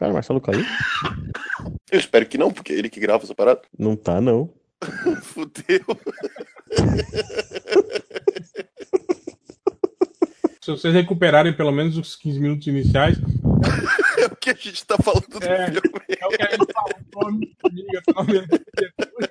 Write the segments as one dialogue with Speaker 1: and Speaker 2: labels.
Speaker 1: Cara, Marcelo caiu?
Speaker 2: Eu espero que não, porque é ele que grava essa parada.
Speaker 1: Não tá, não.
Speaker 2: Fudeu.
Speaker 3: Se vocês recuperarem pelo menos os 15 minutos iniciais,
Speaker 2: É o que a gente tá falando do
Speaker 3: É.
Speaker 2: filme.
Speaker 3: é o que a gente falou. Nome, depois.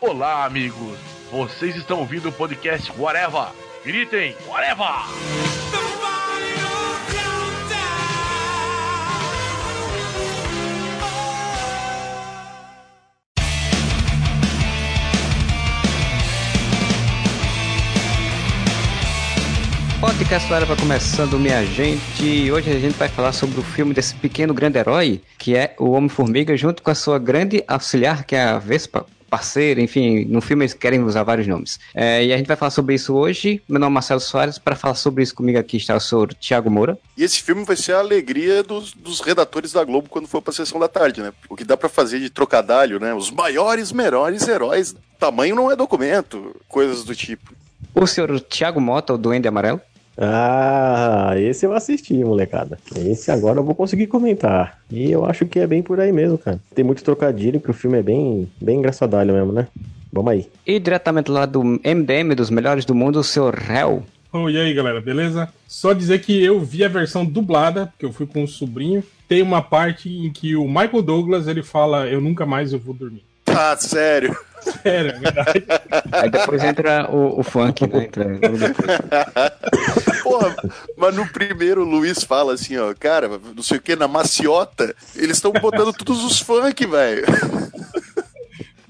Speaker 4: Olá, amigos! Vocês estão ouvindo o podcast Whatever! Gritem, Whatever!
Speaker 5: Podcast Lara vai começando, minha gente. Hoje a gente vai falar sobre o filme desse pequeno grande herói, que é o Homem-Formiga, junto com a sua grande auxiliar, que é a Vespa, parceira, enfim, no filme eles querem usar vários nomes. É, e a gente vai falar sobre isso hoje. Meu nome é Marcelo Soares, para falar sobre isso comigo aqui está o senhor Thiago Moura.
Speaker 2: E esse filme vai ser a alegria dos, dos redatores da Globo quando for pra sessão da tarde, né? O que dá pra fazer de trocadalho, né? Os maiores, melhores heróis. Tamanho não é documento, coisas do tipo.
Speaker 5: O senhor Thiago Mota, o Duende Amarelo.
Speaker 1: Ah, esse eu assisti, molecada. Esse agora eu vou conseguir comentar. E eu acho que é bem por aí mesmo, cara. Tem muito trocadilho, que o filme é bem, bem engraçadalho mesmo, né? Vamos aí.
Speaker 5: E diretamente lá do MDM, dos melhores do mundo, o senhor Hell.
Speaker 3: Oh, e aí, galera, beleza? Só dizer que eu vi a versão dublada, porque eu fui com o sobrinho. Tem uma parte em que o Michael Douglas ele fala: Eu nunca mais eu vou dormir.
Speaker 2: Ah, sério.
Speaker 3: Sério, é verdade.
Speaker 5: Aí depois entra o, o funk, né? Entra.
Speaker 2: Porra, mas no primeiro o Luiz fala assim, ó, cara, não sei o que, na maciota, eles estão botando todos os funk, velho.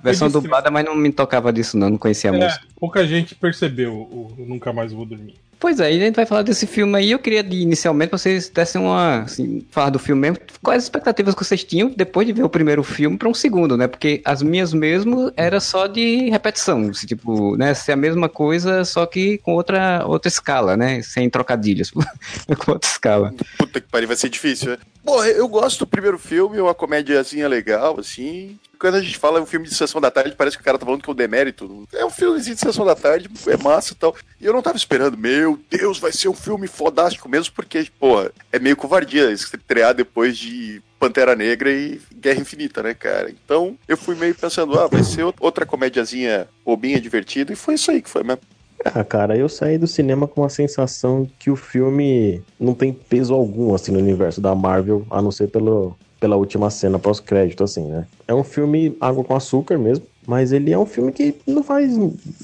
Speaker 5: Versão dublada, mas não me tocava disso, não. Não conhecia a
Speaker 3: É,
Speaker 5: música.
Speaker 3: pouca gente percebeu o Nunca Mais Vou Dormir.
Speaker 5: Pois é, a gente vai falar desse filme aí. Eu queria, inicialmente, vocês dessem uma. Assim, falar do filme mesmo. Quais as expectativas que vocês tinham depois de ver o primeiro filme para um segundo, né? Porque as minhas mesmo era só de repetição. assim, tipo, né? Ser a mesma coisa, só que com outra, outra escala, né? Sem trocadilhos. com outra escala.
Speaker 2: Puta que pariu, vai ser difícil, né? Porra, eu gosto do primeiro filme, é uma comédiazinha legal, assim. Quando a gente fala um filme de sessão da tarde, parece que o cara tá falando que é um demérito. É um filmezinho de sessão da tarde, é massa e tal. E eu não tava esperando, meu Deus, vai ser um filme fodástico mesmo, porque, porra, é meio covardia estrear depois de Pantera Negra e Guerra Infinita, né, cara? Então, eu fui meio pensando, ah, vai ser outra comédiazinha bobinha, divertida, e foi isso aí que foi mesmo.
Speaker 1: Ah, cara, eu saí do cinema com a sensação que o filme não tem peso algum, assim, no universo da Marvel, a não ser pelo, pela última cena pós-crédito, assim, né? É um filme água com açúcar mesmo, mas ele é um filme que não faz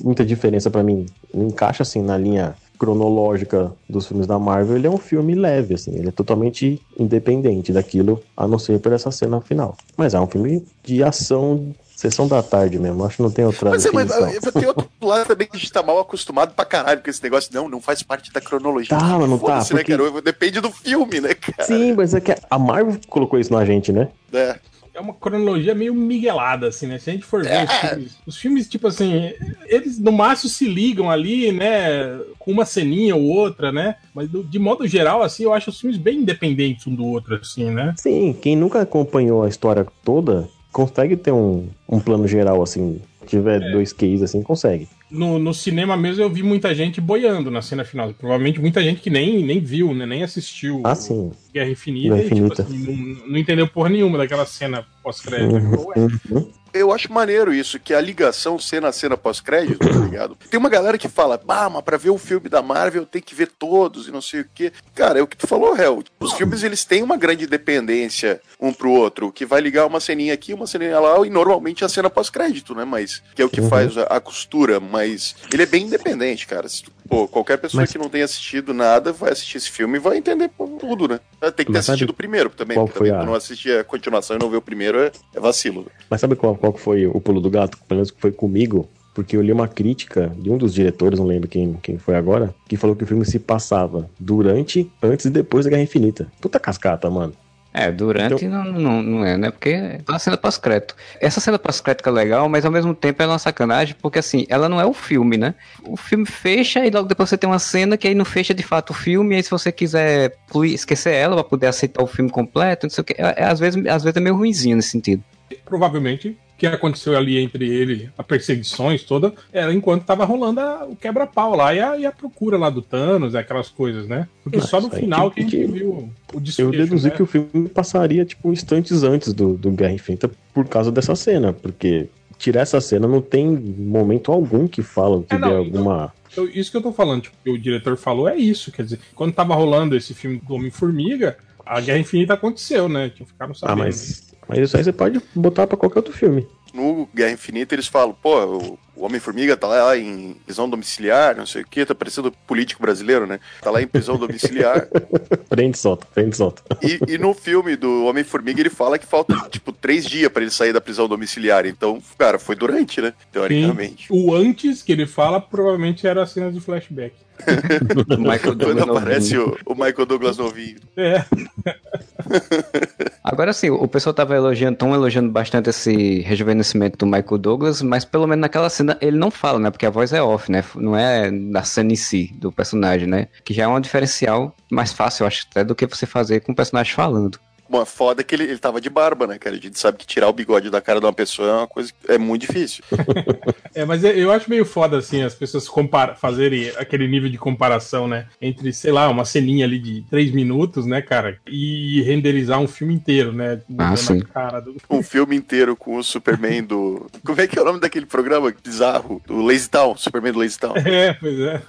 Speaker 1: muita diferença pra mim. Não encaixa, assim, na linha cronológica dos filmes da Marvel. Ele é um filme leve, assim, ele é totalmente independente daquilo, a não ser por essa cena final. Mas é um filme de ação, sessão da tarde mesmo, acho que não tem outra
Speaker 2: Mas, é, mas é, tem outro lado também que a gente tá mal acostumado pra caralho com esse negócio. Não, não faz parte da cronologia.
Speaker 1: Tá, mas não tá,
Speaker 2: né,
Speaker 1: porque-
Speaker 2: cara? Depende do filme, né, cara?
Speaker 1: Sim, mas é que a Marvel colocou isso na gente, né?
Speaker 2: É.
Speaker 3: É uma cronologia meio miguelada, assim, né? Se a gente for ver os filmes, os filmes, tipo assim, eles no máximo se ligam ali, né? Com uma ceninha ou outra, né? Mas do- de modo geral, assim, eu acho os filmes bem independentes um do outro, assim, né?
Speaker 1: Sim, quem nunca acompanhou a história toda consegue ter um, um plano geral, assim. Se tiver
Speaker 2: É.
Speaker 1: dois QIs, assim, consegue.
Speaker 3: No, no cinema mesmo eu vi muita gente boiando na cena final. Provavelmente muita gente que nem, nem viu, né? Nem assistiu
Speaker 1: Ah, sim.
Speaker 3: Guerra Infinita,
Speaker 1: Guerra
Speaker 3: e, tipo
Speaker 1: Infinita.
Speaker 3: assim, não, não entendeu porra nenhuma daquela cena pós-crédito. Ué,
Speaker 1: Uhum.
Speaker 2: Eu acho maneiro isso, que a ligação cena a cena pós-crédito, tá ligado? Tem uma galera que fala, ah, mas pra ver o filme da Marvel tem que ver todos e não sei o quê. Cara, é o que tu falou, Hel. Os filmes, eles têm uma grande dependência um pro outro, que vai ligar uma ceninha aqui, uma ceninha lá, e normalmente a cena pós-crédito, né? Mas, que é o que
Speaker 1: Uhum.
Speaker 2: faz a, a costura, mas ele é bem independente, cara. Se tu- Pô, qualquer pessoa
Speaker 1: Mas-
Speaker 2: que não tenha assistido nada vai assistir esse filme e vai entender tudo, né? Tem que ter
Speaker 1: Mas sabe
Speaker 2: assistido o primeiro também,
Speaker 1: qual foi
Speaker 2: também
Speaker 1: a-
Speaker 2: não assistir a continuação e não ver o primeiro é, é vacilo. né?
Speaker 1: Mas sabe qual, qual foi o pulo do gato? Pelo menos que foi comigo. Porque eu li uma crítica de um dos diretores, não lembro quem, quem foi agora, que falou que o filme se passava durante, antes e depois da Guerra Infinita. Puta cascata, mano.
Speaker 5: É, durante não, não, não é, né? Porque é uma cena pós-crédito. Essa cena pós-crédito é legal, mas ao mesmo tempo é uma sacanagem, porque assim, ela não é o filme, né? O filme fecha e logo depois você tem uma cena que aí não fecha de fato o filme, e aí se você quiser esquecer ela pra poder aceitar o filme completo, não sei o que, é, é, às, vezes, às vezes é meio ruimzinho nesse sentido.
Speaker 3: provavelmente que aconteceu ali entre ele, a perseguições toda, era enquanto tava rolando a, o quebra-pau lá e a, e a, procura lá do Thanos, aquelas coisas, né? Porque só no final que, que a gente viu o
Speaker 1: desfecho, Eu deduzi né? que o filme passaria, tipo, instantes antes do, do Guerra Infinita por causa dessa cena, porque tirar essa cena não tem momento algum que fala que é, não, dê alguma...
Speaker 3: Então, isso que eu tô falando, tipo, que o diretor falou é isso, quer dizer, quando tava rolando esse filme do Homem-Formiga, a Guerra Infinita aconteceu, né? Tipo, ficaram sabendo.
Speaker 1: Ah, mas, mas isso aí você pode botar pra qualquer outro filme.
Speaker 2: No Guerra Infinita eles falam, pô, Homem-Formiga tá lá em prisão domiciliar, não sei o que, tá parecendo político brasileiro, né? Tá lá em prisão domiciliar.
Speaker 1: prende solta, prende solta.
Speaker 2: E, e no filme do Homem-Formiga ele fala que falta, tipo, três dias para ele sair da prisão domiciliar. Então, cara, foi durante, né? Teoricamente.
Speaker 3: Sim. O antes que ele fala provavelmente era a cena de flashback.
Speaker 2: Michael Quando aparece o, o, Michael Douglas novinho.
Speaker 3: É.
Speaker 5: Agora sim, o pessoal tava elogiando, tão elogiando bastante esse rejuvenescimento do Michael Douglas, mas pelo menos naquela cena ele não fala, né? Porque a voz é off, né? Não é da cena em si, do personagem, né? Que já é um diferencial mais fácil, eu acho, até do que você fazer com o personagem falando.
Speaker 2: Bom, foda que ele, ele tava de barba, né, cara? A gente sabe que tirar o bigode da cara de uma pessoa é uma coisa que é muito difícil.
Speaker 3: é, mas eu acho meio foda, assim, as pessoas fazerem aquele nível de comparação, né? Entre, sei lá, uma ceninha ali de três minutos, né, cara? E renderizar um filme inteiro, né?
Speaker 5: Ah, sim.
Speaker 2: Do... Um filme inteiro com o Superman do. Como é que é o nome daquele programa bizarro? Do Lazy Town, Superman do Lazy Town.
Speaker 3: É, pois é.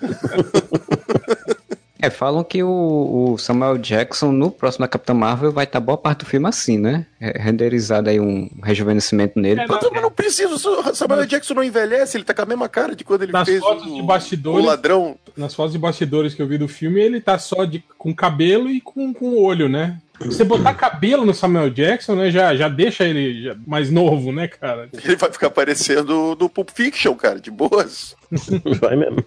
Speaker 5: É, falam que o, o, Samuel Jackson no próximo Capitão Marvel vai estar tá boa parte do filme assim, né? Renderizado aí um rejuvenescimento nele. É,
Speaker 2: mas não, não precisa, o Samuel Jackson não envelhece, ele tá com a mesma cara de quando ele nas fez
Speaker 3: fotos
Speaker 2: o,
Speaker 3: de bastidores,
Speaker 2: o ladrão.
Speaker 3: Nas fotos de bastidores que eu vi do filme, ele tá só de, com cabelo e com, com olho, né? Você botar cabelo no Samuel Jackson, né, já, já deixa ele já mais novo, né, cara?
Speaker 2: Ele vai ficar parecendo do Pulp Fiction, cara, de boas.
Speaker 1: Vai mesmo.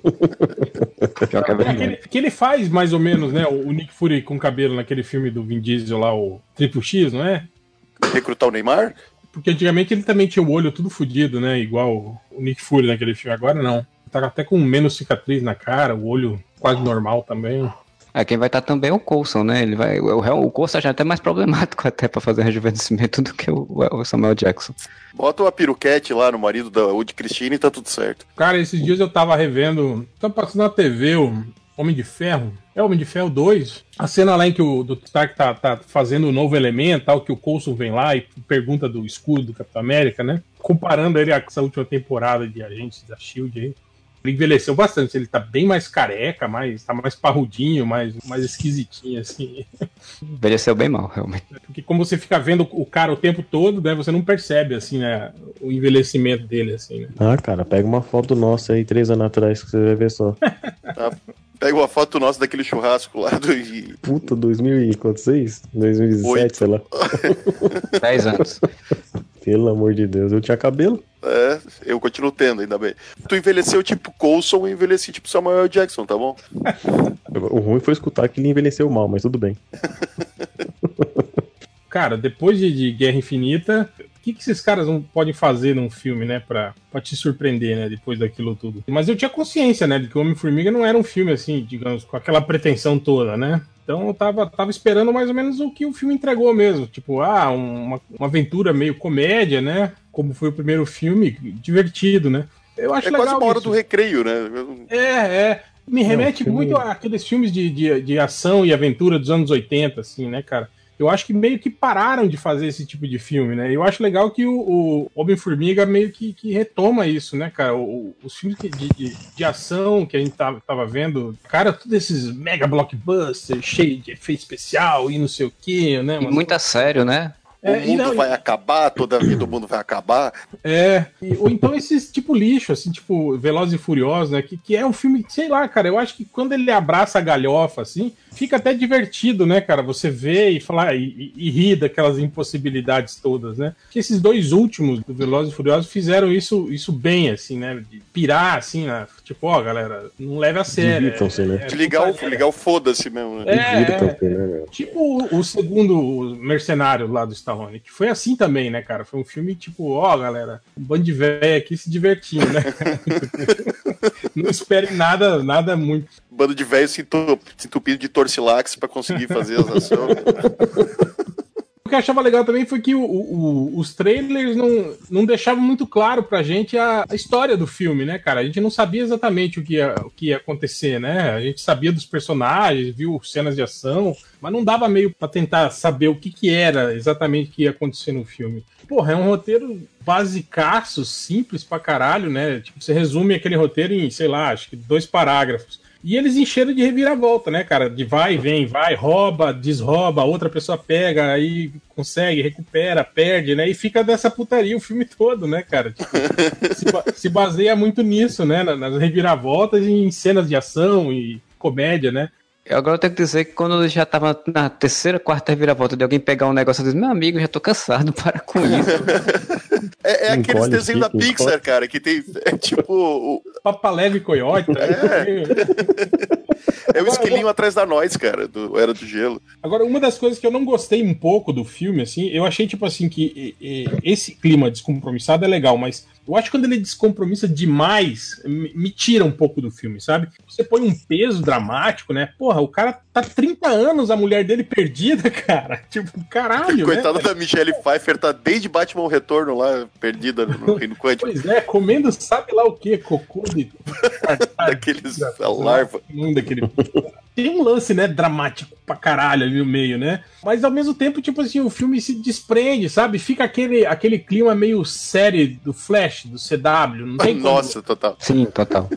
Speaker 3: é, que, ele, que ele faz mais ou menos, né, o Nick Fury com cabelo naquele filme do Vin Diesel lá, o Triple X, não é?
Speaker 2: Recrutar o Neymar?
Speaker 3: Porque antigamente ele também tinha o olho tudo fodido, né, igual o Nick Fury naquele filme, agora não. Tá até com menos cicatriz na cara, o olho quase normal também.
Speaker 5: É, quem vai estar também é o Coulson, né? Ele vai, o, o Coulson já é até mais problemático até para fazer rejuvenescimento do que o, o, Samuel Jackson.
Speaker 2: Bota uma peruquete lá no marido da Woody Christine e tá tudo certo.
Speaker 3: Cara, esses dias eu tava revendo, tá passando na TV o Homem de Ferro. É Homem de Ferro 2. A cena lá em que o do Stark tá, tá fazendo o um novo elemento, tal, que o Coulson vem lá e pergunta do escudo do Capitão América, né? Comparando ele com essa última temporada de Agentes da SHIELD aí. Ele envelheceu bastante, ele tá bem mais careca, mais, tá mais parrudinho, mais, mais esquisitinho, assim.
Speaker 5: Envelheceu bem mal, realmente.
Speaker 3: Porque como você fica vendo o cara o tempo todo, né, você não percebe, assim, né, o envelhecimento dele, assim, né?
Speaker 1: Ah, cara, pega uma foto nossa aí, três anos atrás, que você vai ver só.
Speaker 2: Pega uma foto nossa daquele churrasco lá do.
Speaker 1: Puta, 2006? 2007, Oito. sei lá.
Speaker 5: 10 anos.
Speaker 1: Pelo amor de Deus, eu tinha cabelo.
Speaker 2: É, eu continuo tendo, ainda bem. Tu envelheceu tipo Coulson e envelheci tipo Samuel Jackson, tá bom?
Speaker 1: o ruim foi escutar que ele envelheceu mal, mas tudo bem.
Speaker 3: Cara, depois de, de Guerra Infinita, o que, que esses caras não podem fazer num filme, né, pra, pra te surpreender, né, depois daquilo tudo? Mas eu tinha consciência, né, de que o Homem-Formiga não era um filme, assim, digamos, com aquela pretensão toda, né? Então eu tava, tava esperando mais ou menos o que o filme entregou mesmo. Tipo, ah, uma, uma aventura meio comédia, né? Como foi o primeiro filme, divertido, né?
Speaker 2: Eu acho é legal. É quase uma hora isso. do recreio, né?
Speaker 3: É, é. Me remete Não, muito àqueles filmes de, de, de ação e aventura dos anos 80, assim, né, cara? Eu acho que meio que pararam de fazer esse tipo de filme, né? Eu acho legal que o, o Homem-Formiga meio que, que, retoma isso, né, cara? O, os filmes de, de, de, ação que a gente tava, tava vendo, cara, todos esses mega blockbusters, cheio de efeito especial e não sei o quê, né?
Speaker 5: E muito a sério, né?
Speaker 2: É, o mundo não, vai acabar, toda a vida do mundo vai acabar.
Speaker 3: É, e, ou então esses tipo lixo, assim, tipo Velozes e Furiosos, né? Que, que é um filme, sei lá, cara, eu acho que quando ele abraça a galhofa, assim, fica até divertido, né, cara? Você vê e falar e, e, e ri daquelas impossibilidades todas, né? Que esses dois últimos do Velozes e Furiosos fizeram isso, isso bem, assim, né? De pirar, assim, né? Tipo, ó, galera, não leve a sério.
Speaker 2: É, né? É, ligar, o, ligar o foda-se mesmo,
Speaker 3: né? É, né tipo o, o segundo Mercenário lá do Stallone, que foi assim também, né, cara? Foi um filme tipo, ó, galera, um bando de velho aqui se divertindo, né? não espere nada, nada muito.
Speaker 2: Bando de velho se entupido de torcilax para conseguir fazer as ações.
Speaker 3: que eu achava legal também foi que o, o, os trailers não, não deixavam muito claro pra gente a, a, história do filme, né, cara? A gente não sabia exatamente o que, ia, o que ia acontecer, né? A gente sabia dos personagens, viu cenas de ação, mas não dava meio pra tentar saber o que, que era exatamente que ia acontecer no filme. Porra, é um roteiro basicaço, simples pra caralho, né? Tipo, você resume aquele roteiro em, sei lá, acho que dois parágrafos. E eles encheram de reviravolta, né, cara? De vai, vem, vai, rouba, desrouba, outra pessoa pega, aí consegue, recupera, perde, né? E fica dessa putaria o filme todo, né, cara? Tipo, se, se, baseia muito nisso, né? Nas reviravoltas e em cenas de ação e comédia, né?
Speaker 5: Agora eu tenho que dizer que quando eu já tava na terceira, quarta reviravolta de alguém pegar um negócio e dizer, meu amigo, já tô cansado, para com isso.
Speaker 2: É, é aqueles desenhos da Pixar, cara, que tem. É tipo. O...
Speaker 3: Papa Leve Coyote.
Speaker 2: É. É o esquilinho atrás da nós, cara, do Era do Gelo.
Speaker 3: Agora, uma das coisas que eu não gostei um pouco do filme, assim, eu achei, tipo assim, que e, e, esse clima descompromissado é legal, mas eu acho que quando ele descompromissa demais, me, me, tira um pouco do filme, sabe? Você põe um peso dramático, né? Porra, o cara tá 30 anos, a mulher dele perdida, cara. Tipo, caralho.
Speaker 2: Coitada
Speaker 3: né?
Speaker 2: da Michelle Pfeiffer, tá desde Batman Retorno lá, perdida no Reino Quântico.
Speaker 3: Pois é, comendo sabe lá o que, cocô de.
Speaker 2: Daqueles larva.
Speaker 3: Daquele tem um lance, né, dramático pra caralho ali no meio, né? Mas ao mesmo tempo, tipo assim, o filme se desprende, sabe? Fica aquele, aquele clima meio série do Flash, do CW. Não tem
Speaker 2: Nossa, total.
Speaker 5: Sim, total.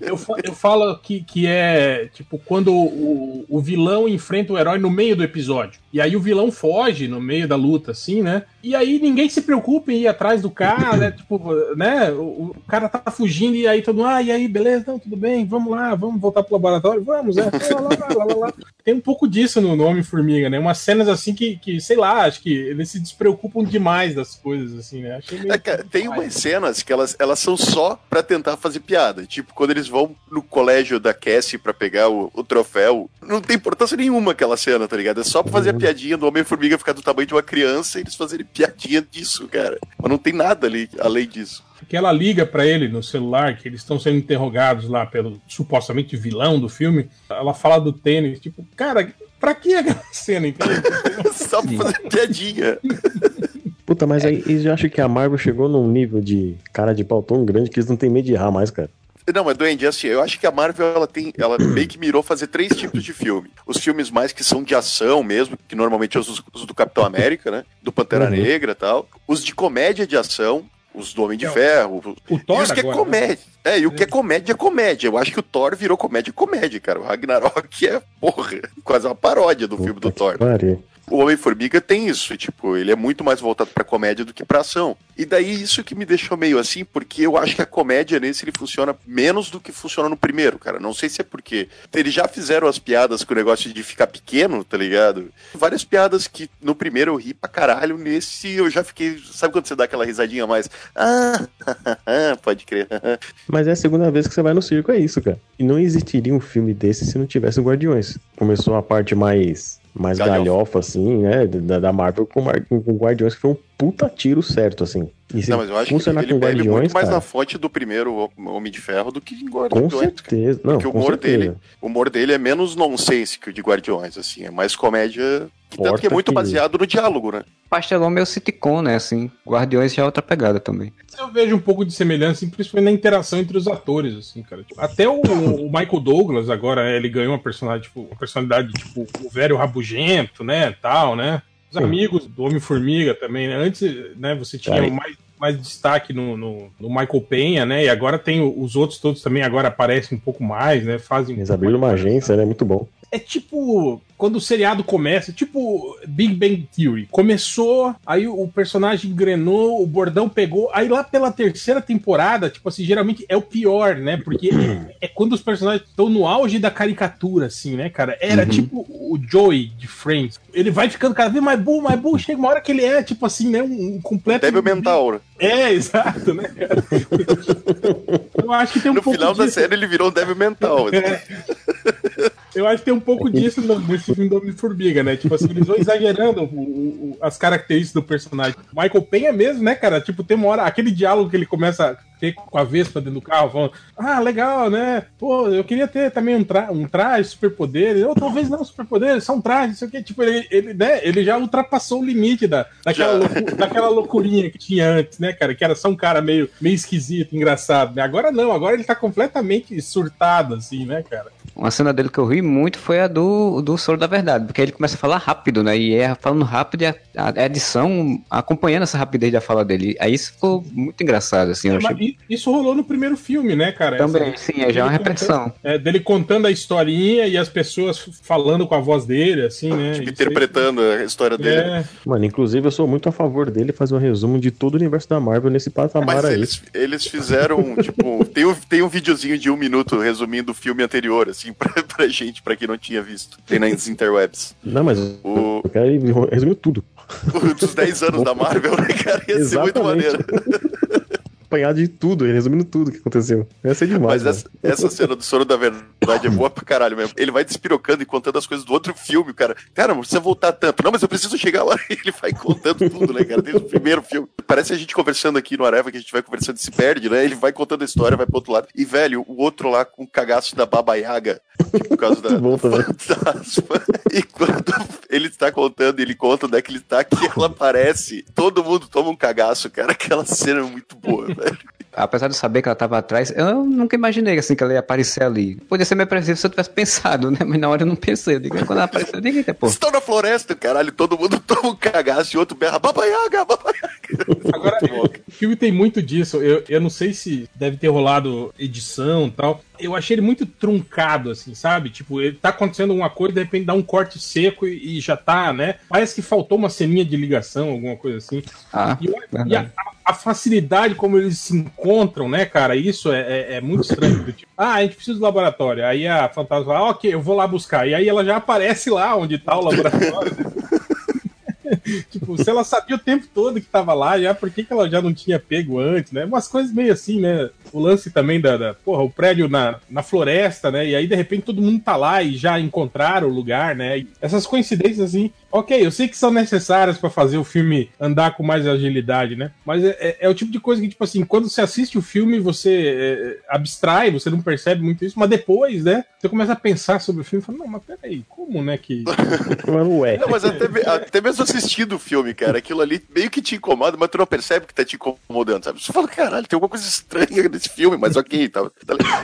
Speaker 3: eu, eu falo que, que é, tipo, quando o, o vilão enfrenta o herói no meio do episódio. E aí o vilão foge no meio da luta, assim, né? E aí ninguém se preocupa em ir atrás do cara, né? Tipo, né? O, o, cara tá fugindo e aí todo mundo, ah, e aí, beleza, não, tudo bem, vamos lá, vamos voltar pro laboratório, vamos, é, lá, lá, lá, lá, Tem um pouco disso no, no Homem-Formiga, né? Umas cenas assim que, que, sei lá, acho que eles se despreocupam demais das coisas, assim, né?
Speaker 2: É, cara, tem umas cenas que elas, elas são só para tentar fazer piada. Tipo, quando eles vão no colégio da Cassie para pegar o, o, troféu, não tem importância nenhuma aquela cena, tá ligado? É só pra fazer. Piadinha do Homem-Formiga ficar do tamanho de uma criança e eles fazerem piadinha disso, cara. Mas não tem nada ali além disso
Speaker 3: que ela liga para ele no celular, que eles estão sendo interrogados lá pelo supostamente vilão do filme. Ela fala do tênis, tipo, cara, pra que aquela cena, entendeu?
Speaker 2: Só pra fazer piadinha.
Speaker 1: Puta, mas aí eles acham que a Marvel chegou num nível de cara de pau tão grande que eles não têm medo de errar mais, cara.
Speaker 2: Não, mas Duende, assim, eu acho que a Marvel ela tem, ela meio que mirou fazer três tipos de filme. Os filmes mais que são de ação mesmo, que normalmente são os, os do Capitão América, né? Do Pantera uhum. Negra e tal. Os de comédia de ação, os do Homem de é, Ferro.
Speaker 3: O, o Thor
Speaker 2: e os que é
Speaker 3: agora,
Speaker 2: é comédia. Né? É, e o que é comédia é comédia. Eu acho que o Thor virou comédia comédia, cara. O Ragnarok é, porra, quase uma paródia do Puta filme do Thor. Pare o Homem-Formiga tem isso, tipo, ele é muito mais voltado pra comédia do que pra ação. E daí isso que me deixou meio assim, porque eu acho que a comédia nesse ele funciona menos do que funciona no primeiro, cara. Não sei se é porque eles já fizeram as piadas com o negócio de ficar pequeno, tá ligado? Várias piadas que no primeiro eu ri pra caralho, nesse eu já fiquei. Sabe quando você dá aquela risadinha mais? Ah, pode crer.
Speaker 1: Mas é a segunda vez que você vai no circo, é isso, cara. E não existiria um filme desse se não tivesse Guardiões. Começou a parte mais mais galhofa, galhofa assim, né? Da, da Marvel com, com Guardiões, que foi um puta tiro certo, assim.
Speaker 2: E não, mas eu acho que ele, com Guardiões, muito mais cara, na fonte do primeiro Homem de Ferro do que em Guardiões.
Speaker 1: Com certeza, não,
Speaker 2: Porque o humor, certeza. Dele, o humor dele é menos nonsense que o de Guardiões, assim, é mais comédia, que tanto que é muito que... baseado no diálogo, né?
Speaker 5: Pastelão meio sitcom, né, assim, Guardiões já é outra pegada também.
Speaker 3: Eu vejo um pouco de semelhança, principalmente na interação entre os atores, assim, cara. Tipo, até o, o, Michael Douglas agora, ele ganhou uma personalidade, tipo, uma personalidade, tipo, o velho rabugento, né, tal, né? Os amigos do Homem-Formiga também, né? Antes, né, você tinha mais, mais destaque no, no, no, Michael Penha, né? E agora tem os outros todos também, agora aparecem um pouco mais, né? Fazem.
Speaker 1: Eles abriram uma agência, né? Muito bom
Speaker 3: é tipo quando o seriado começa, tipo Big Bang Theory. Começou, aí o personagem engrenou, o bordão pegou, aí lá pela terceira temporada, tipo assim, geralmente é o pior, né? Porque é, quando os personagens estão no auge da caricatura, assim, né, cara? Era uhum. tipo o Joey de Friends. Ele vai ficando cada vez mais burro, mais burro, chega uma hora que ele é, tipo assim, né, um, um completo...
Speaker 2: Débil mental, né?
Speaker 3: É, exato, né, cara? Eu acho que tem um
Speaker 2: no
Speaker 3: pouco
Speaker 2: final disso. da série ele virou um débil mental. Assim. É.
Speaker 3: Eu acho que tem um pouco disso no, nesse filme do Homem-Formiga, né? Tipo assim, eles vão exagerando o, o, as características do personagem. Michael Penha mesmo, né, cara? Tipo, tem uma hora, aquele diálogo que ele começa a ter com a Vespa dentro do carro, falando, ah, legal, né? Pô, eu queria ter também um, tra um traje, superpoderes, ou talvez não superpoderes, só um traje, não sei o quê. Tipo, ele, ele, né, ele já ultrapassou o limite da, daquela, loucu daquela loucurinha que tinha antes, né, cara? Que era só um cara meio, meio esquisito, engraçado, né? Agora não, agora ele tá completamente surtado, assim, né, cara?
Speaker 5: Uma cena dele que eu ri muito foi a do, do Soro da Verdade, porque ele começa a falar rápido, né? E é falando rápido e a, a edição acompanhando essa rapidez da fala dele. Aí isso ficou muito engraçado, assim. É,
Speaker 3: achei... Isso rolou no primeiro filme, né, cara?
Speaker 5: Também, essa, sim, é já é uma repetição.
Speaker 3: Contando, é, dele contando a historinha e as pessoas falando com a voz dele, assim, né?
Speaker 2: Tipo, interpretando aí... a história dele. É...
Speaker 1: Mano, inclusive eu sou muito a favor dele fazer um resumo de todo o universo da Marvel nesse patamar
Speaker 2: Mas
Speaker 1: aí.
Speaker 2: Eles, eles fizeram, tipo, tem um, tem um videozinho de um minuto resumindo o filme anterior, assim, pra, pra gente, pra quem não tinha visto. Tem nas interwebs.
Speaker 1: Não, mas o... eu quero resumir tudo.
Speaker 2: Dos 10 anos da Marvel, né, cara? Ia Exatamente. ser muito maneiro
Speaker 1: apanhar de tudo, resumindo tudo que aconteceu. Ia ser demais.
Speaker 2: Mas essa, essa, cena do Soro da Verdade é boa pra caralho mesmo. Ele vai despirocando e contando as coisas do outro filme, cara. Cara, não precisa voltar tanto. Não, mas eu preciso chegar lá. Ele vai contando tudo, né, cara? Desde o primeiro filme. Parece a gente conversando aqui no Areva, que a gente vai conversando e se perde, né? Ele vai contando a história, vai pro outro lado. E, velho, o outro lá com o cagaço da Baba Yaga, tipo, por causa da.
Speaker 1: Bom,
Speaker 2: fantasma. E quando ele está contando, ele conta onde é que ele tá, que ela aparece. Todo mundo toma um cagaço, cara. Aquela cena é muito boa, velho
Speaker 5: apesar de saber que ela estava atrás, eu nunca imaginei assim que ela ia aparecer ali. Podia ser mais previsível se eu tivesse pensado, né? Mas na hora eu não pensei. Eu digo, quando ela apareceu, eu digo, eita, pô.
Speaker 2: Estão na floresta, caralho, todo mundo toma um cagaço e outro berra, babaiaga, babaiaga.
Speaker 3: Agora, o filme tem muito disso. Eu, eu não sei se deve ter rolado edição e tal. Eu achei ele muito truncado, assim, sabe? Tipo, ele tá acontecendo uma coisa, de repente dá um corte seco e, e já tá, né? Parece que faltou uma ceninha de ligação, alguma coisa assim.
Speaker 5: Ah,
Speaker 3: e, e a, a facilidade como eles se encontram, né, cara? Isso é, é, é muito estranho. Tipo, ah, a gente precisa do laboratório. Aí a fantasma fala, ah, ok, eu vou lá buscar. E aí ela já aparece lá onde tá o laboratório. tipo, se ela sabia o tempo todo que tava lá, já por que, que ela já não tinha pego antes, né? Umas coisas meio assim, né? O lance também da, da porra, o prédio na, na floresta, né? E aí de repente todo mundo tá lá e já encontraram o lugar, né? E essas coincidências assim, ok, eu sei que são necessárias para fazer o filme andar com mais agilidade, né? Mas é, é, é, o tipo de coisa que, tipo assim, quando você assiste o filme, você é, abstrai, você não percebe muito isso, mas depois, né? Você começa a pensar sobre o filme e fala, não, mas peraí, como, né? Que.
Speaker 2: Ué. Não, mas até, até mesmo assistindo o filme, cara, aquilo ali meio que te incomoda, mas tu não percebe que tá te incomodando, sabe? Você fala, caralho, tem alguma coisa estranha nesse filme, mas ok, tá.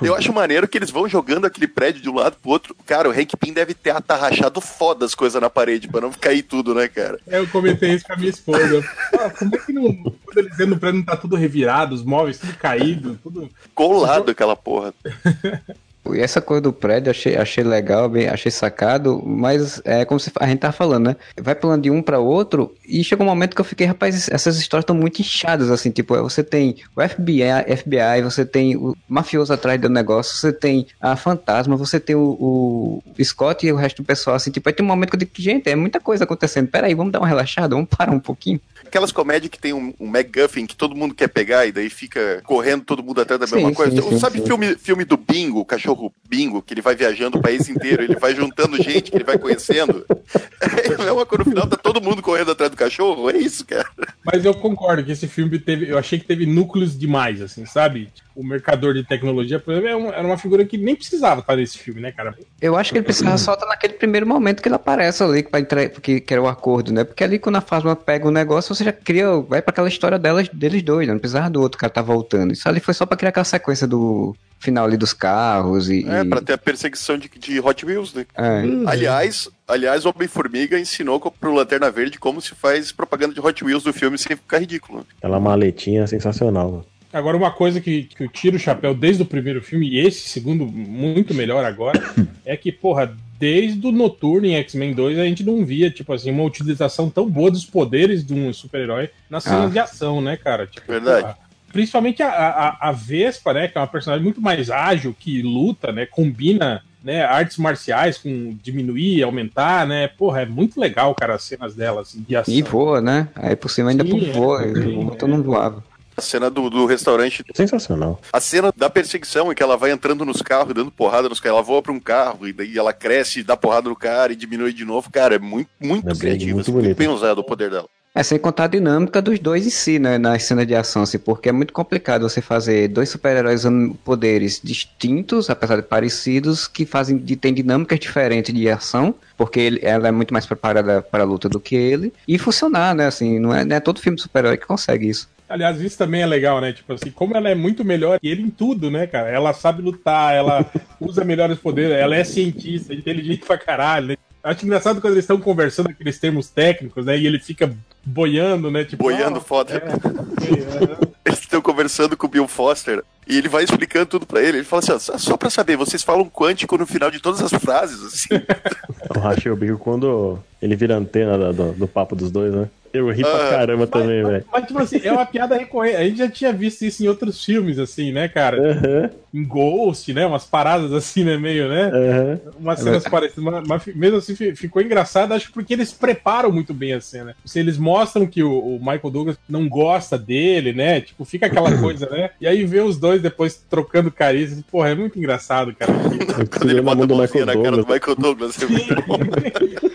Speaker 2: Eu acho maneiro que eles vão jogando aquele prédio de um lado pro outro. Cara, o Hank Pym deve ter atarrachado foda as coisas na parede pra não cair tudo, né, cara?
Speaker 3: Eu comentei isso com a minha esposa. Ah, como é que não. Quando eles entram no prédio não tá tudo revirado, os móveis tudo caído, tudo.
Speaker 2: Colado aquela porra.
Speaker 5: E essa coisa do prédio achei, achei legal, bem, achei sacado, mas é como a gente tá falando, né? Vai pulando de um para outro e chegou um momento que eu fiquei, rapaz, essas histórias estão muito inchadas, assim, tipo, você tem o FBI, FBI, você tem o mafioso atrás do negócio, você tem a fantasma, você tem o, o Scott e o resto do pessoal, assim, tipo, aí tem um momento que eu digo, gente, é muita coisa acontecendo, peraí, vamos dar uma relaxada, vamos parar um pouquinho.
Speaker 2: Aquelas comédias que tem um, um MacGuffin que todo mundo quer pegar e daí fica correndo todo mundo atrás da sim, mesma coisa. Sim, sim, Sabe Filme, filme do Bingo, cachorro Bingo, que ele vai viajando o país inteiro, ele vai juntando gente que ele vai conhecendo. É a mesma coisa, no final tá todo mundo correndo atrás do cachorro, é isso, cara.
Speaker 3: Mas eu concordo que esse filme teve, eu achei que teve núcleos demais, assim, sabe? O mercador de tecnologia, por exemplo, era uma figura que nem precisava estar nesse filme, né, cara?
Speaker 5: Eu acho que ele precisava só estar naquele primeiro momento que ele aparece ali, que, entre... que, que era o acordo, né? Porque ali quando a Fasma pega o negócio, você já cria, vai para aquela história delas, deles dois, né? não precisava do outro cara tá voltando. Isso ali foi só para criar aquela sequência do final ali dos carros e...
Speaker 2: É, para ter a perseguição de, de Hot Wheels, né? É. Aliás, aliás, o Homem-Formiga ensinou pro Lanterna Verde como se faz propaganda de Hot Wheels do filme sem ficar ridículo.
Speaker 1: Aquela maletinha sensacional,
Speaker 3: Agora, uma coisa que, que eu tiro o chapéu desde o primeiro filme, e esse segundo muito melhor agora, é que, porra, desde o Noturno em X-Men 2 a gente não via, tipo assim, uma utilização tão boa dos poderes de um super-herói nas cenas ah. de ação, né, cara? Tipo,
Speaker 2: Verdade. Porra,
Speaker 3: principalmente a, a, a Vespa, né, que é uma personagem muito mais ágil, que luta, né, combina né, artes marciais com diminuir, aumentar, né? Porra, é muito legal, cara, as cenas dela, assim, de ação.
Speaker 5: E voa, né? Aí por cima ainda Sim, voa, é, o outro não voava.
Speaker 2: A cena do, do restaurante.
Speaker 1: Sensacional.
Speaker 2: A cena da perseguição, em que ela vai entrando nos carros, dando porrada nos carros. Ela voa pra um carro, e daí ela cresce, dá porrada no cara e diminui de novo. Cara, é muito, muito
Speaker 1: É bem-
Speaker 2: criativo.
Speaker 1: muito
Speaker 2: assim, bem usado o poder dela.
Speaker 5: É sem contar a dinâmica dos dois em si, né, nas cenas de ação, assim, porque é muito complicado você fazer dois super-heróis usando poderes distintos, apesar de parecidos, que fazem de, tem dinâmicas diferentes de ação, porque ele- ela é muito mais preparada para a luta do que ele, e funcionar, né, assim, não é, não é todo filme de super-herói que consegue isso.
Speaker 3: Aliás, isso também é legal, né? Tipo assim, como ela é muito melhor que ele em tudo, né, cara? Ela sabe lutar, ela usa melhores poderes, ela é cientista, inteligente pra caralho, né? Acho engraçado quando eles estão conversando aqueles termos técnicos, né? E ele fica boiando, né? Tipo,
Speaker 2: Boiando
Speaker 3: ah,
Speaker 2: foda.
Speaker 3: é, é,
Speaker 2: Eles estão conversando com o Bill Foster e ele vai explicando tudo pra ele. Ele fala assim: ó, só- pra saber, vocês falam quântico no final de todas as frases, assim.
Speaker 1: Eu rachei o bico quando ele vira antena do, do papo dos dois, né? Eu ri pra
Speaker 2: Ah.
Speaker 1: caramba também, velho.
Speaker 3: Mas, tipo assim, é uma piada recorrente. A gente já tinha visto isso em outros filmes, assim, né, cara?
Speaker 1: Aham,
Speaker 3: Em Ghost, né? Umas paradas assim, né? Meio, né?
Speaker 1: aham.
Speaker 3: Umas cenas parecidas. Mas, mas mesmo assim fi- ficou engraçado, acho que porque eles preparam muito bem a cena. Se eles mostram que o, o Michael Douglas não gosta dele, né? Tipo, fica aquela coisa, né? E aí vê os dois depois trocando carícias. Porra, é muito engraçado, cara.
Speaker 2: Quando ele
Speaker 1: a
Speaker 2: bota
Speaker 1: mão
Speaker 2: a
Speaker 1: do Michael
Speaker 2: cara do
Speaker 1: Douglas.
Speaker 2: Michael Douglas.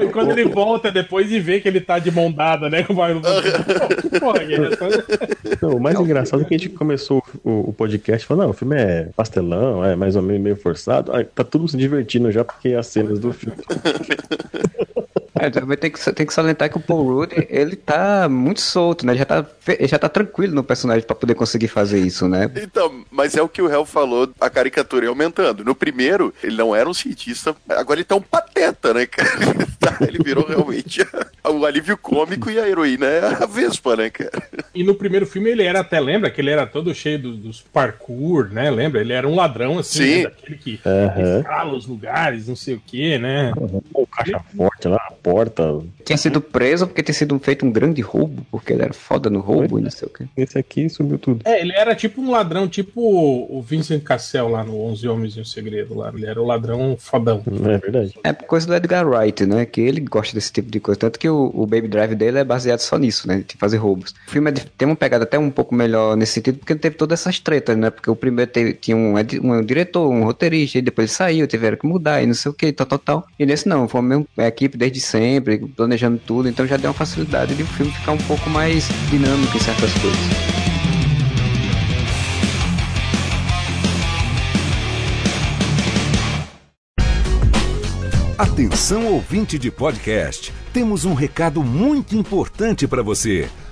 Speaker 2: É.
Speaker 3: Não, e quando ele volta depois e vê que ele tá de mão dada, né? Com o porra, que é essa?
Speaker 1: Não, o mais engraçado é que a gente começou o, o podcast falando, não, o filme é pastelão, é mais ou menos meio forçado. Aí tá tudo se divertindo já porque as cenas do filme.
Speaker 5: É, também tem que, tem que salientar que o Paul Rudd, ele tá muito solto, né? Já tá, ele já tá tranquilo no personagem pra poder conseguir fazer isso, né?
Speaker 2: Então, mas é o que o Hell falou, a caricatura é aumentando. No primeiro, ele não era um cientista, agora ele tá um pateta, né, cara? Tá, Ele virou realmente o alívio cômico e a heroína é a Vespa, né, cara?
Speaker 3: E no primeiro filme ele era até, lembra que ele era todo cheio do- dos parkour, né? Lembra? Ele era um ladrão, assim,
Speaker 2: Sim.
Speaker 3: né? daquele que
Speaker 1: Aham.
Speaker 3: escala os lugares, não sei o que, né?
Speaker 1: O caixa forte lá, a porta.
Speaker 5: Tinha sido preso porque tinha sido feito um grande roubo, porque ele era foda no roubo e não sei o quê.
Speaker 1: Esse aqui sumiu tudo.
Speaker 3: É, ele era tipo um ladrão, tipo o Vincent Cassel lá no 11 Homens e um Segredo lá. Ele era o ladrão fodão.
Speaker 1: Não é verdade?
Speaker 5: É coisa do Edgar Wright, né? Que ele gosta desse tipo de coisa. Tanto que o, o Baby Drive dele é baseado só nisso, né? De fazer roubos. O filme é de- tem uma pegada até um pouco melhor nesse sentido, porque teve todas essas tretas, né? Porque o primeiro teve- tinha um, um diretor, um roteirista, e depois ele saiu, tiveram que mudar e não sei o que, tal, tal, tal. E nesse não, foi a mesma equipe desde sempre, planejando tudo, então já deu uma facilidade de o filme ficar um pouco mais dinâmico em certas coisas.
Speaker 6: Atenção ouvinte de podcast, temos um recado muito importante para você.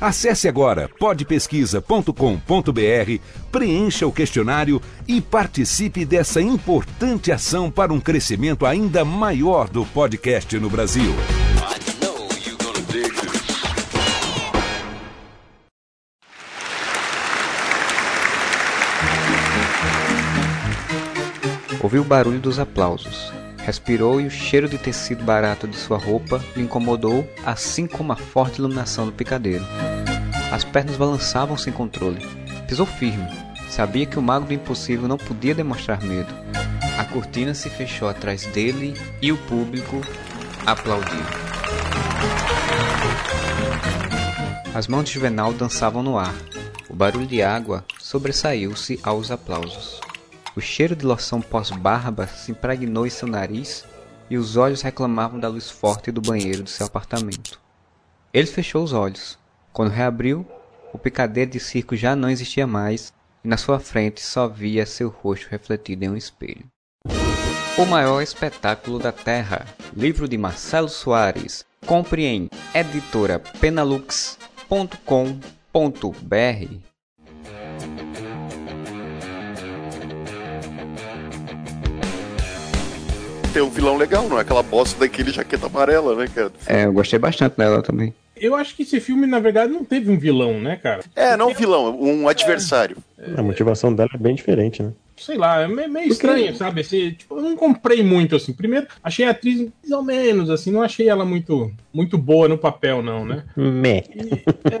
Speaker 6: Acesse agora podpesquisa.com.br, preencha o questionário e participe dessa importante ação para um crescimento ainda maior do podcast no Brasil.
Speaker 5: Ouviu o barulho dos aplausos. Respirou e o cheiro de tecido barato de sua roupa lhe incomodou, assim como a forte iluminação do picadeiro. As pernas balançavam sem controle. Pisou firme. Sabia que o mago do impossível não podia demonstrar medo. A cortina se fechou atrás dele e o público aplaudiu. As mãos de Juvenal dançavam no ar. O barulho de água sobressaiu-se aos aplausos. O cheiro de loção pós-barba se impregnou em seu nariz e os olhos reclamavam da luz forte do banheiro do seu apartamento. Ele fechou os olhos. Quando reabriu, o picadeiro de circo já não existia mais e na sua frente só via seu rosto refletido em um espelho. O maior espetáculo da Terra. Livro de Marcelo Soares. Compre em editorapedalux.com.br.
Speaker 2: Tem um vilão legal, não é aquela bosta daquele jaqueta amarela, né, cara?
Speaker 5: É, eu gostei bastante dela também.
Speaker 3: Eu acho que esse filme, na verdade, não teve um vilão, né, cara?
Speaker 2: É, não vilão, um adversário.
Speaker 1: A motivação dela é bem diferente, né?
Speaker 3: sei lá, é meio, meio estranho, sabe? Assim, tipo, eu não comprei muito, assim. Primeiro, achei a atriz mais ou menos, assim, não achei ela muito, muito boa no papel, não, né?
Speaker 1: Meh.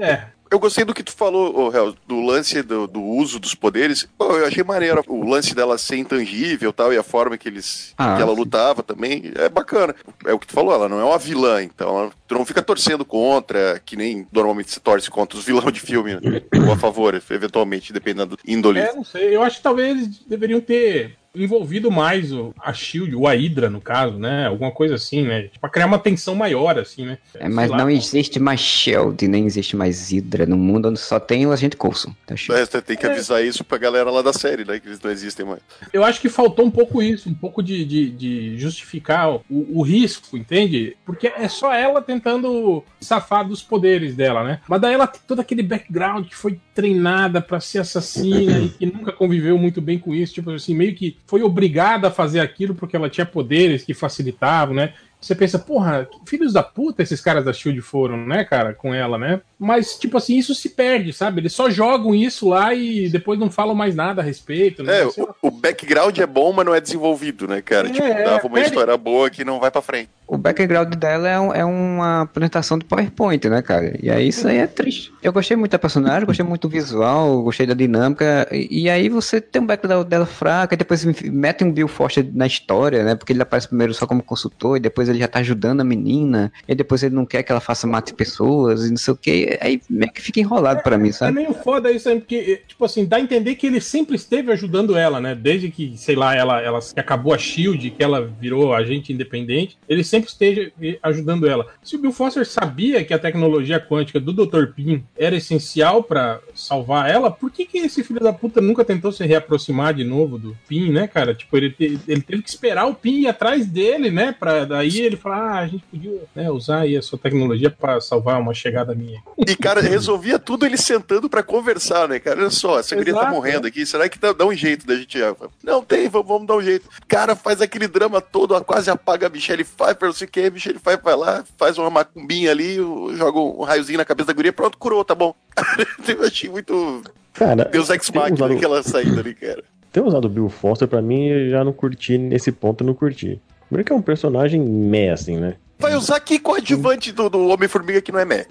Speaker 3: É,
Speaker 2: Eu gostei do que tu falou, ô, Hel, do lance do, do uso dos poderes. Pô, eu achei maneiro o lance dela ser intangível e tal, e a forma que eles
Speaker 5: Ah,
Speaker 2: que ela
Speaker 5: sim.
Speaker 2: lutava também. É bacana. É o que tu falou, ela não é uma vilã, então ela- tu não fica torcendo contra, que nem normalmente se torce contra os vilões de filme, né? ou a favor, eventualmente, dependendo do índole.
Speaker 3: É, não sei. Eu acho que talvez eles deveriam ter envolvido mais o, a Shield, o Hydra, no caso, né? Alguma coisa assim, né? Tipo, pra criar uma tensão maior, assim, né?
Speaker 5: É, mas
Speaker 3: lá.
Speaker 5: não existe mais Shield, nem existe mais Hydra no mundo onde só tem o agente Coulson. Tá
Speaker 2: você tem que avisar isso pra galera lá da série, né? Que eles não existem mais.
Speaker 3: Eu acho que faltou um pouco isso, um pouco de, de, de justificar o, o risco, entende? Porque é só ela tentando safar dos poderes dela, né? Mas daí ela tem todo aquele background que foi treinada pra ser assassina e que nunca conviveu muito bem com isso, tipo assim, meio que foi obrigada a fazer aquilo porque ela tinha poderes que facilitavam, né? Você pensa, porra, filhos da puta esses caras da Shield foram, né, cara, com ela, né? Mas, tipo assim, isso se perde, sabe? Eles só jogam isso lá e depois não falam mais nada a respeito, né?
Speaker 2: É, o, o background é bom, mas não é desenvolvido, né, cara?
Speaker 3: É,
Speaker 2: tipo,
Speaker 3: é,
Speaker 2: dava uma
Speaker 3: perde-
Speaker 2: história boa que não vai pra frente.
Speaker 5: O background dela é, um- é uma apresentação do PowerPoint, né, cara? E aí isso aí é triste. Eu gostei muito da personagem, gostei muito do visual, gostei da dinâmica. E, e aí você tem um background dela fraca, e depois mete um Bill Foster na história, né? Porque ele aparece primeiro só como consultor, e depois ele já tá ajudando a menina, e depois ele não quer que ela faça mate pessoas, e não sei o que. Aí meio que fica enrolado pra mim,
Speaker 3: É
Speaker 5: sabe?
Speaker 3: meio foda isso aí, porque, tipo assim, dá a entender que ele sempre esteve ajudando ela, né? Desde que, sei lá, ela, ela que acabou a Shield, que ela virou agente independente, ele sempre esteja ajudando ela. Se o Bill Foster sabia que a tecnologia quântica do Dr. Pym era essencial pra salvar ela, por que, que esse filho da puta nunca tentou se reaproximar de novo do Pym, né, cara? Tipo, ele, te- ele teve que esperar o Pym ir atrás dele, né? Pra daí ele falar, ah, a gente podia né, usar aí a sua tecnologia pra salvar uma chegada minha.
Speaker 2: E, cara, resolvia tudo ele sentando pra conversar, né, cara? Olha só, essa guria tá morrendo aqui, será que dá, dá um jeito da gente... Não, tem, vamos, vamos dar um jeito. Cara, faz aquele drama todo, quase apaga a Michelle Pfeiffer, não sei o que, a Michelle Pfeiffer vai lá, faz uma macumbinha ali, joga um raiozinho na cabeça da guria, pronto, curou, tá bom. Eu achei muito
Speaker 1: Cara,
Speaker 2: Deus Ex Machina
Speaker 1: usado-
Speaker 2: aquela saída ali, cara.
Speaker 1: ter usado o Bill Foster, pra mim, eu já não curti nesse ponto, eu não curti. Primeiro que é um personagem meh, assim, né?
Speaker 2: Vai usar que coadjuvante do, do Homem-Formiga que não é meh.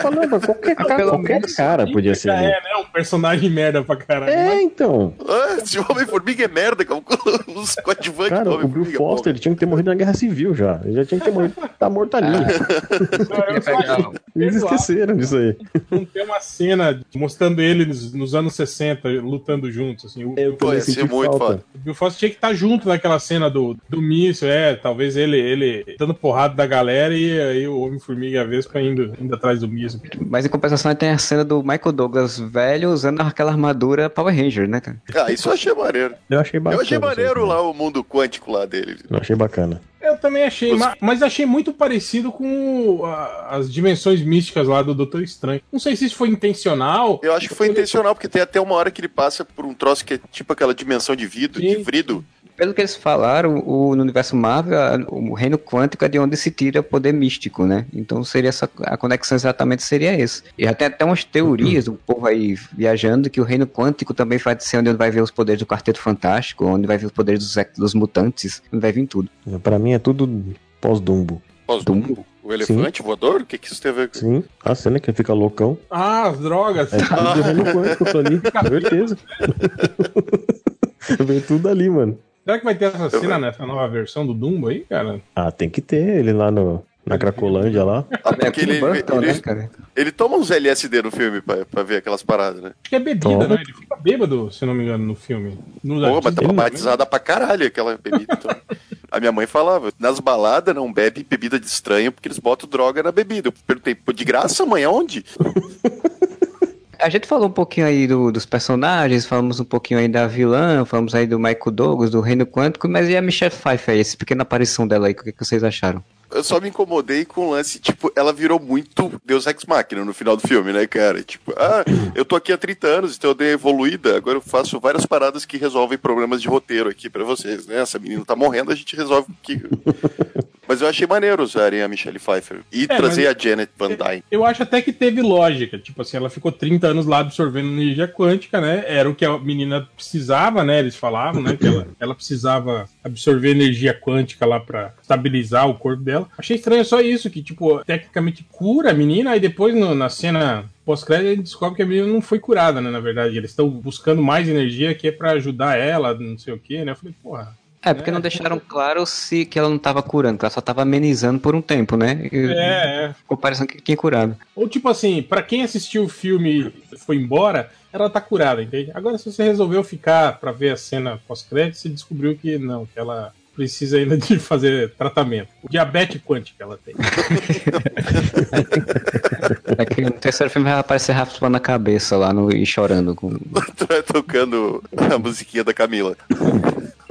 Speaker 1: Falando, qualquer,
Speaker 5: Ah, pelo
Speaker 1: qualquer cara podia ser.
Speaker 3: Já
Speaker 1: né?
Speaker 3: é, né? Um personagem merda pra caralho.
Speaker 1: É, então.
Speaker 2: Ah, se o Homem-Formiga é merda, cara, os coadjuvantes
Speaker 1: Cara,
Speaker 2: do
Speaker 1: o Bill
Speaker 2: Homem-Formiga.
Speaker 1: Foster ele tinha que ter morrido na Guerra Civil já. Ele já tinha que ter morrido. Tá morto ali.
Speaker 3: Acho
Speaker 1: Eles esqueceram disso aí.
Speaker 3: Não tem uma cena mostrando ele nos, nos anos 60 lutando juntos. Assim. O,
Speaker 1: Eu
Speaker 2: Pô,
Speaker 1: também
Speaker 2: ia ser muito
Speaker 1: falta.
Speaker 2: foda.
Speaker 3: o Bill Foster tinha que estar junto naquela cena do, do míssil, é. Talvez ele, ele dando porrada da galera e aí o Homem-Formiga e a Vespa indo, indo atrás do míssil.
Speaker 5: Mas em compensação tem a cena do Michael Douglas velho usando aquela armadura Power Ranger, né, cara?
Speaker 2: Ah, isso eu achei maneiro.
Speaker 1: Eu achei bacana.
Speaker 2: Eu achei maneiro lá o mundo quântico lá dele.
Speaker 1: Eu achei bacana.
Speaker 3: Eu também achei,
Speaker 2: Os-
Speaker 3: ma- mas achei muito parecido com a- as dimensões místicas lá do Doutor Estranho. Não sei se isso foi intencional.
Speaker 2: Eu acho que foi intencional, porque tem até uma hora que ele passa por um troço que é tipo aquela dimensão de vidro, de
Speaker 3: Sim.
Speaker 2: vrido.
Speaker 5: Pelo que eles falaram, o, no universo Marvel, o reino quântico é de onde se tira o poder místico, né? Então seria essa a conexão exatamente seria esse. E já tem até umas teorias do povo aí viajando que o reino quântico também vai ser onde vai ver os poderes do Quarteto Fantástico, onde vai ver os poderes dos, dos mutantes, onde vai vir tudo.
Speaker 1: Pra mim é tudo pós-Dumbo.
Speaker 2: Pós-Dumbo. O elefante voador? O que, que isso teve a ver com
Speaker 1: Sim, a cena que ele fica loucão.
Speaker 3: Ah, as drogas.
Speaker 1: É tudo do reino quântico, eu tô ali. Certeza. Veio tudo ali, mano.
Speaker 3: Será que vai ter essa cena nessa nova versão do Dumbo aí, cara?
Speaker 1: Ah, tem que ter ele lá no, na Cracolândia lá.
Speaker 2: Ah,
Speaker 5: É Tim
Speaker 2: ele,
Speaker 5: Burton,
Speaker 2: ele,
Speaker 5: né, cara?
Speaker 2: ele toma uns LSD no filme pra, pra ver aquelas paradas, né?
Speaker 3: Acho que é bebida,
Speaker 1: Toma.
Speaker 3: né? Ele fica bêbado, se não me engano, no filme. No
Speaker 2: Pô, mas tá batizada pra caralho aquela bebida. Então. A minha mãe falava, nas baladas não bebe bebida de estranho porque eles botam droga na bebida. Eu perguntei, pô, de graça, mãe, aonde?
Speaker 5: A gente falou um pouquinho aí do- dos personagens, falamos um pouquinho aí da vilã, falamos aí do Michael Douglas, do Reino Quântico, mas e a Michelle Pfeiffer aí, essa pequena aparição dela aí, o que, que vocês acharam?
Speaker 2: Eu só me incomodei com o lance, tipo, ela virou muito Deus Ex Machina no final do filme, né, cara? Tipo, ah, eu tô aqui há 30 anos, então eu dei evoluída, agora eu faço várias paradas que resolvem problemas de roteiro aqui pra vocês, né? Essa menina tá morrendo, a gente resolve que Mas eu achei maneiro usarem a Michelle Pfeiffer e
Speaker 3: É,
Speaker 2: trazer a Janet Van Dyne.
Speaker 3: Eu acho até que teve lógica. Tipo assim, ela ficou 30 anos lá absorvendo energia quântica, né? Era o que a menina precisava, né? Eles falavam, né? Que ela, ela precisava absorver energia quântica lá pra estabilizar o corpo dela. Achei estranho só isso, que, tipo, tecnicamente cura a menina, aí depois no- na cena pós-crédito a gente descobre que a menina não foi curada, né? Na verdade, eles estão buscando mais energia que é pra ajudar ela, não sei o quê, né? Eu falei, porra.
Speaker 5: É, porque não deixaram claro se que ela não tava curando, que ela só tava amenizando por um tempo, né? E-
Speaker 3: É, é.
Speaker 5: Ficou parecendo que tinha curado.
Speaker 3: Ou tipo assim, pra quem assistiu o filme e foi embora, ela tá curada, entende? Agora, se você resolveu ficar pra ver a cena pós-crédito, você descobriu que não, que ela precisa ainda de fazer tratamento. O diabetes quântico ela tem.
Speaker 5: É que no terceiro filme vai aparecer raspando a cabeça lá no, e chorando. Com...
Speaker 2: Tocando a musiquinha da Camila.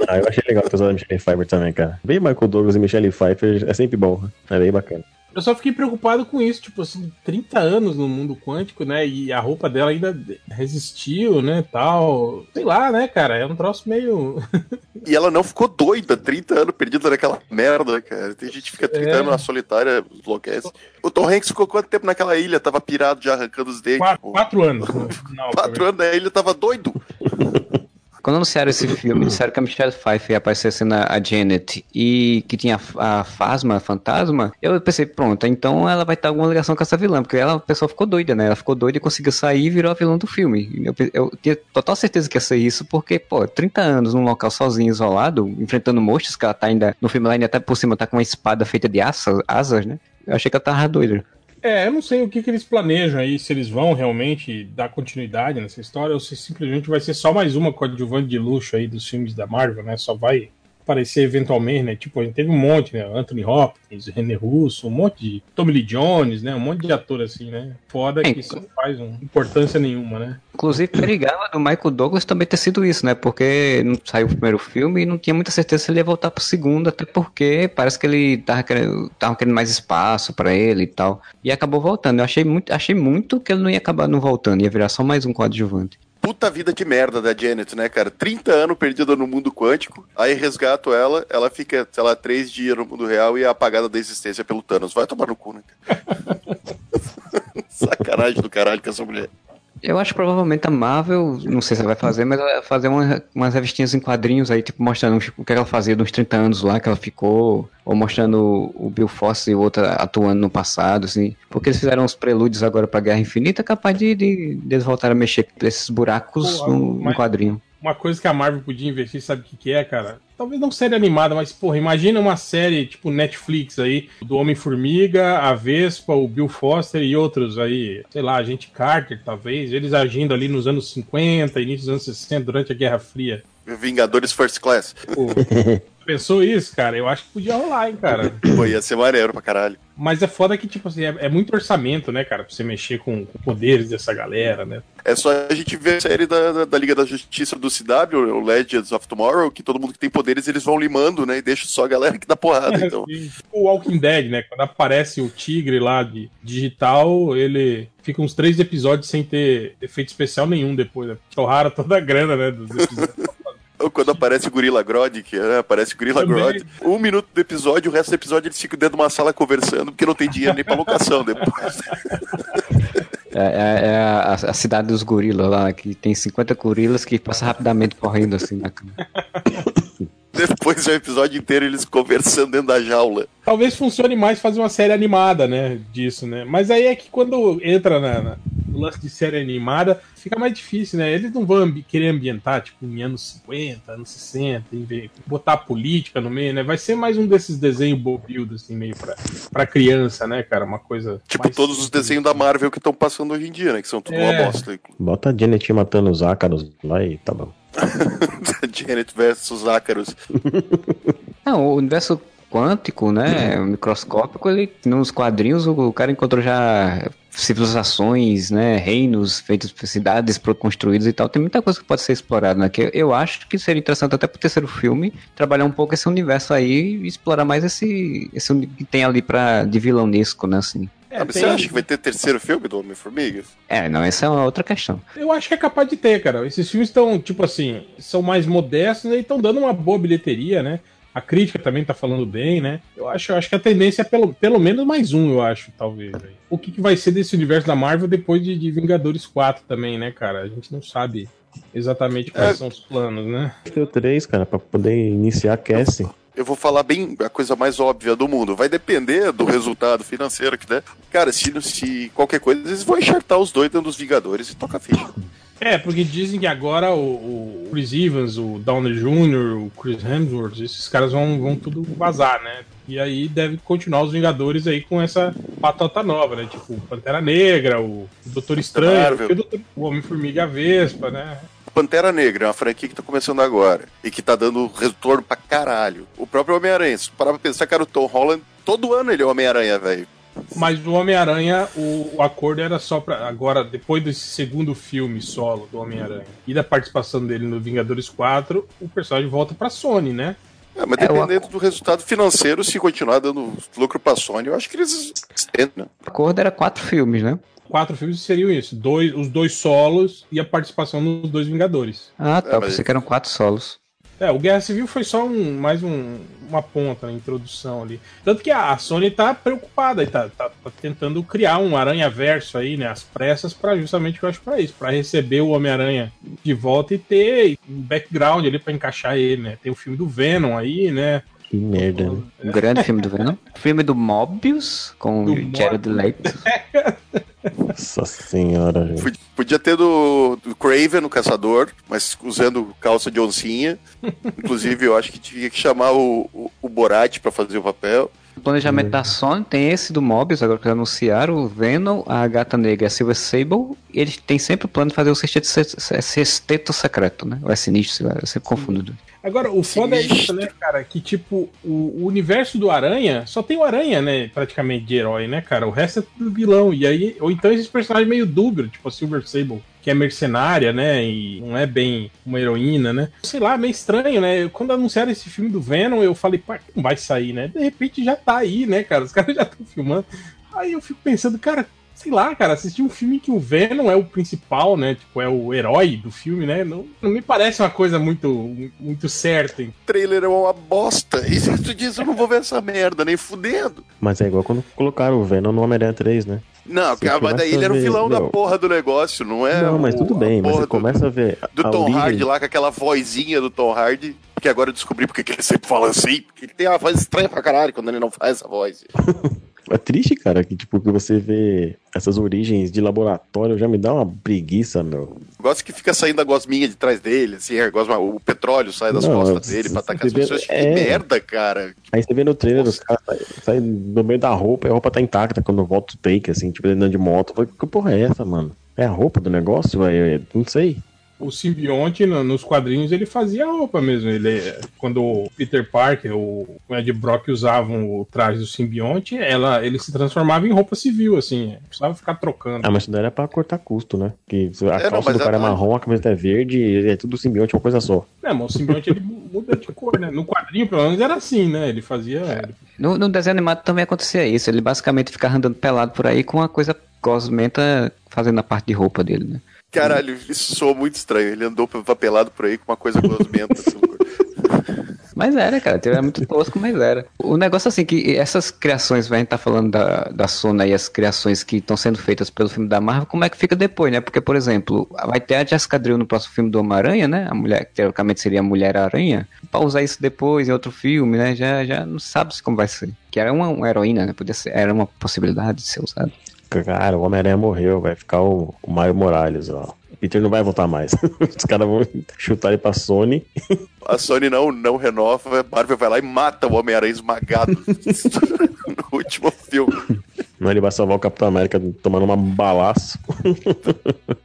Speaker 1: Ah, eu achei legal ter usado a Michelle Pfeiffer também, cara. Bem Michael Douglas e Michelle Pfeiffer é sempre bom. É bem bacana.
Speaker 3: Eu só fiquei preocupado com isso, tipo assim, 30 anos no mundo quântico, né? E a roupa dela ainda resistiu, né? Tal. Sei lá, né, cara? É um troço meio.
Speaker 2: E ela não ficou doida, 30 anos perdida naquela merda, cara. Tem gente que fica 30
Speaker 3: É.
Speaker 2: anos na solitária, enlouquece. O Tom Hanks ficou quanto tempo naquela ilha? Tava pirado já arrancando os dentes.
Speaker 3: Quatro, quatro anos. no final,
Speaker 2: Quatro anos na ilha tava doido.
Speaker 5: Quando anunciaram esse filme, disseram que a Michelle Pfeiffer ia aparecer sendo a Janet e que tinha a Fasma, a fantasma, eu pensei, pronto, então ela vai ter alguma ligação com essa vilã, porque ela, a pessoa ficou doida, né? Ela ficou doida e conseguiu sair e virou a vilã do filme. Eu, eu tinha total certeza que ia ser isso, porque, pô, 30 anos num local sozinho, isolado, enfrentando monstros, que ela tá ainda, no filme lá ainda até por cima tá com uma espada feita de asas, asas né? Eu achei que ela tava doida.
Speaker 3: É, eu não sei o que, que eles planejam aí, se eles vão realmente dar continuidade nessa história ou se simplesmente vai ser só mais uma coadjuvante de luxo aí dos filmes da Marvel, né? Só vai aparecer eventualmente, né? Tipo, a gente teve um monte, né? Anthony Hopkins, René Russo, um monte de Tommy Lee Jones, né? Um monte de ator assim, né? Foda que isso não faz um, importância nenhuma, né?
Speaker 5: Inclusive, perigava do Michael Douglas também ter sido isso, né? Porque não saiu o primeiro filme e não tinha muita certeza se ele ia voltar pro segundo, até porque parece que ele tava querendo, tava querendo mais espaço pra ele e tal. E acabou voltando. Eu achei muito, achei muito que ele não ia acabar não voltando, ia virar só mais um coadjuvante.
Speaker 2: Puta vida de merda da Janet, né, cara? 30 anos perdida no mundo quântico, aí resgato ela, ela fica, sei lá, três dias no mundo real e é apagada da existência pelo Thanos. Vai tomar no cu, né? Sacanagem do caralho com essa mulher.
Speaker 5: Eu acho que provavelmente a Marvel, não sei se ela vai fazer, mas ela vai fazer uma, umas revistinhas em quadrinhos aí, tipo, mostrando o que ela fazia nos 30 anos lá, que ela ficou, ou mostrando o Bill Foster e o outro atuando no passado, assim. Porque eles fizeram uns prelúdios agora pra Guerra Infinita, capaz de, de, de eles voltarem a mexer com esses buracos
Speaker 3: Pô,
Speaker 5: no, no
Speaker 3: mas-
Speaker 5: quadrinho.
Speaker 3: Uma coisa que a Marvel podia investir, sabe o que, que é, cara? Talvez não série animada, mas, porra, imagina uma série tipo Netflix aí, do Homem-Formiga, a Vespa, o Bill Foster e outros aí, sei lá, a gente Carter, talvez, eles agindo ali nos anos 50, início dos anos 60, durante a Guerra Fria.
Speaker 2: Vingadores First Class.
Speaker 3: Pô, pensou isso, cara? Eu acho que podia rolar, hein, cara?
Speaker 2: Pô, ia ser maneiro pra caralho.
Speaker 3: Mas é foda que, tipo assim, é, é muito orçamento, né, cara, pra você mexer com, com poderes dessa galera, né?
Speaker 2: É só a gente ver a série da, da, da Liga da Justiça do CW, o Legends of Tomorrow, que todo mundo que tem poderes eles vão limando, né? E deixa só a galera que dá porrada. Então,
Speaker 3: o Walking Dead, né? Quando aparece o tigre lá de digital, ele fica uns três episódios sem ter efeito especial nenhum depois, né? Torraram toda a grana, né? Dos episódios.
Speaker 2: ou quando aparece o Gorilla Grodd, que né, aparece o Gorilla
Speaker 3: Também.
Speaker 2: Grodd, um minuto do episódio, o resto do episódio eles ficam dentro de uma sala conversando, porque não tem dinheiro nem pra locação depois.
Speaker 5: É, é- é a, a cidade dos gorilas lá, que tem 50 gorilas que passa rapidamente correndo assim na cama.
Speaker 2: depois é o episódio inteiro eles conversando dentro da jaula.
Speaker 3: Talvez funcione mais fazer uma série animada, né? Disso, né? Mas aí é que quando entra na, na- lance de série animada, fica mais difícil, né? Eles não vão ambi- querer ambientar, tipo, em anos 50, anos 60, em vez- botar política no meio, né? Vai ser mais um desses desenhos bobildo, assim, meio pra, pra criança, né, cara? Uma coisa.
Speaker 2: Tipo todos os
Speaker 3: simples.
Speaker 2: desenhos da Marvel que estão passando hoje em dia, né? Que são tudo
Speaker 3: É.
Speaker 2: uma bosta.
Speaker 1: Bota a Janet matando os ácaros lá e tá bom.
Speaker 2: Janet versus Ácaros.
Speaker 5: Não, o universo quântico, né, o microscópico, ele, nos quadrinhos o cara encontrou já civilizações, né, reinos feitos por cidades construídas e tal, tem muita coisa que pode ser explorada, né, que eu, acho que seria interessante até pro terceiro filme, trabalhar um pouco esse universo aí e explorar mais esse, esse que tem ali pra, de vilanesco, né, assim.
Speaker 3: É,
Speaker 2: Ah,
Speaker 3: tem-
Speaker 2: Você acha que vai ter terceiro filme do Homem-Formiga?
Speaker 5: É, não, essa é uma outra questão.
Speaker 3: Eu acho que é capaz de ter, cara. Esses filmes estão, tipo assim, são mais modestos né, e estão dando uma boa bilheteria, né? A crítica também tá falando bem, né? Eu acho, eu acho que a tendência é pelo, pelo menos mais um, eu acho, talvez. O que, que vai ser desse universo da Marvel depois de, de Vingadores 4 também, né, cara? A gente não sabe exatamente quais
Speaker 2: É.
Speaker 3: são os planos, né?
Speaker 1: Tem o 3, cara, pra poder iniciar a Cassie.
Speaker 2: Eu vou falar bem a coisa mais óbvia do mundo. Vai depender do resultado financeiro que der. Cara, se, se qualquer coisa, eles vão enxertar os dois dentro dos Vingadores e toca a ficha.
Speaker 3: É, porque dizem que agora o, o Chris Evans, o Downey Jr., o Chris Hemsworth, esses caras vão, vão tudo vazar, né? E aí deve continuar os Vingadores aí com essa patota nova, né? Tipo, Pantera Negra, o Doutor Estranho, o, Doutor- o Homem-Formiga Vespa, né?
Speaker 2: Pantera Negra é uma franquia que tá começando agora e que tá dando retorno pra caralho. O próprio Homem-Aranha, se parar pra pensar, cara, o Tom Holland, todo ano ele é Homem-Aranha, velho.
Speaker 3: Mas o Homem-Aranha, o, o acordo era só pra. Agora, depois desse segundo filme solo do Homem-Aranha e da participação dele no Vingadores 4, o personagem volta pra Sony, né?
Speaker 2: É, mas
Speaker 5: É, o
Speaker 2: dependendo do resultado financeiro, se continuar dando lucro pra Sony, eu acho que eles estendem, né?
Speaker 5: O acordo era quatro filmes, né?
Speaker 3: Quatro filmes seriam isso: dois, os dois solos e a participação nos dois Vingadores.
Speaker 5: Ah, tá.
Speaker 2: É, mas-
Speaker 5: Pensei que eram quatro solos.
Speaker 3: É, o Guerra Civil foi só um, mais um, uma ponta na introdução ali. Tanto que a, a Sony tá preocupada e tá, tá, tá tentando criar um aranha-verso aí, né? As pressas, para justamente, eu acho, pra isso. Pra receber o Homem-Aranha de volta e ter um background ali pra encaixar ele, né? Tem o filme do Venom aí, né?
Speaker 1: Que merda, né?
Speaker 5: Um grande filme do Venom. Filme do Mobius, com
Speaker 3: Do
Speaker 5: o Jared Leto.
Speaker 1: Nossa senhora, gente.
Speaker 2: Pod- Podia ter do, do Craven, o caçador, mas usando calça de oncinha. Inclusive, eu acho que tinha que chamar o, o, o Borat pra fazer o papel.
Speaker 5: O planejamento da Sony tem esse do Mobius, agora que anunciaram, o Venom, a Gata Negra e a Silver Sable. E eles têm sempre o plano de fazer o sexteto, se- sexteto secreto, né? Ou é sinistro, sei lá, eu sempre confundo.
Speaker 3: Agora, o foda é isso, né, cara? Que, tipo, o, o universo do Aranha só tem o Aranha, né? Praticamente de herói, né, cara? O resto é tudo vilão. E aí, ou então esses personagens meio dúbio, tipo a Silver Sable, que é mercenária, né? E não é bem uma heroína, né? Sei lá, meio estranho, né? Eu- Quando anunciaram esse filme do Venom, eu falei, pá, não vai sair, né? De repente já tá aí, né, cara? Os caras já estão filmando. Aí eu fico pensando, cara, sei lá, cara, assistir um filme que o Venom é o principal, né? Tipo, é o herói do filme, né? Não, não me parece uma coisa muito, muito certa. hein?
Speaker 2: O trailer é uma bosta. E se tu diz, eu não vou ver essa merda, nem fudendo.
Speaker 1: Mas é igual quando colocaram o Venom no Homem-Aranha 3, né?
Speaker 2: Não, mas daí
Speaker 1: começa
Speaker 2: ele era
Speaker 1: a
Speaker 2: o vilão da porra do negócio, não é?
Speaker 1: não, mas tudo
Speaker 2: a
Speaker 1: bem, mas você
Speaker 2: do-
Speaker 1: começa a ver
Speaker 2: do
Speaker 1: a
Speaker 2: Tom
Speaker 1: origem-
Speaker 2: Hardy lá com aquela vozinha do Tom Hardy, que agora eu descobri porque que ele sempre fala assim, porque ele tem uma voz estranha pra caralho quando ele não faz essa voz.
Speaker 1: É triste, cara, que tipo, que você vê essas origens de laboratório já me dá uma preguiça, meu.
Speaker 2: Gosto que fica saindo a gosminha de trás dele, assim, é, gosma- o petróleo sai das
Speaker 1: Não,
Speaker 2: costas dele pra atacar as pessoas. Que
Speaker 1: é.
Speaker 2: merda, cara.
Speaker 1: Aí você vê no trailer os caras saem saem no meio da roupa e a roupa tá intacta quando volta o take, assim, tipo, andando de moto. Falei, que porra é essa, mano? É a roupa do negócio, velho? Não sei.
Speaker 3: O simbionte, no- nos quadrinhos, ele fazia roupa mesmo. Ele, quando o Peter Parker, o o Ed Brock usavam o traje do simbionte, ela, ele se transformava em roupa civil, assim. Não precisava ficar trocando.
Speaker 1: Ah, mas isso daí era pra cortar custo, né? Que a
Speaker 2: É,
Speaker 1: calça do cara é
Speaker 2: é-
Speaker 1: marrom, a camiseta é verde, e é tudo simbionte, uma coisa só.
Speaker 3: É, mas o simbionte ele muda de cor, né? No quadrinho, pelo menos, era assim, né? Ele fazia. ele-
Speaker 5: No, no desenho animado também acontecia isso. Ele basicamente ficava andando pelado por aí com uma coisa gosmenta fazendo a parte de roupa dele, né?
Speaker 2: Caralho, isso soa muito estranho. Ele andou papelado por aí com uma coisa gosmenta. assim.
Speaker 5: Mas era, cara, era muito tosco, mas era. O negócio assim, que essas criações, a gente tá falando da, da Sony e as criações que estão sendo feitas pelo filme da Marvel, como é que fica depois, né? Porque, por exemplo, vai ter a Jessica Drill no próximo filme do Homem-Aranha, né? A mulher, que teoricamente seria a Mulher-Aranha. Pra usar isso depois em outro filme, né? Já, já não sabe como vai ser. Que era uma, uma heroína, né? Podia ser, era uma possibilidade de ser usada.
Speaker 1: Cara, o Homem-Aranha morreu, vai ficar o, o Mario Morales, ó. Peter não vai voltar mais. Os caras vão chutar ele pra Sony.
Speaker 2: A Sony não, não renova, a Marvel vai lá e mata o Homem-Aranha esmagado no último filme.
Speaker 1: Não, ele vai salvar o Capitão América tomando uma balaço.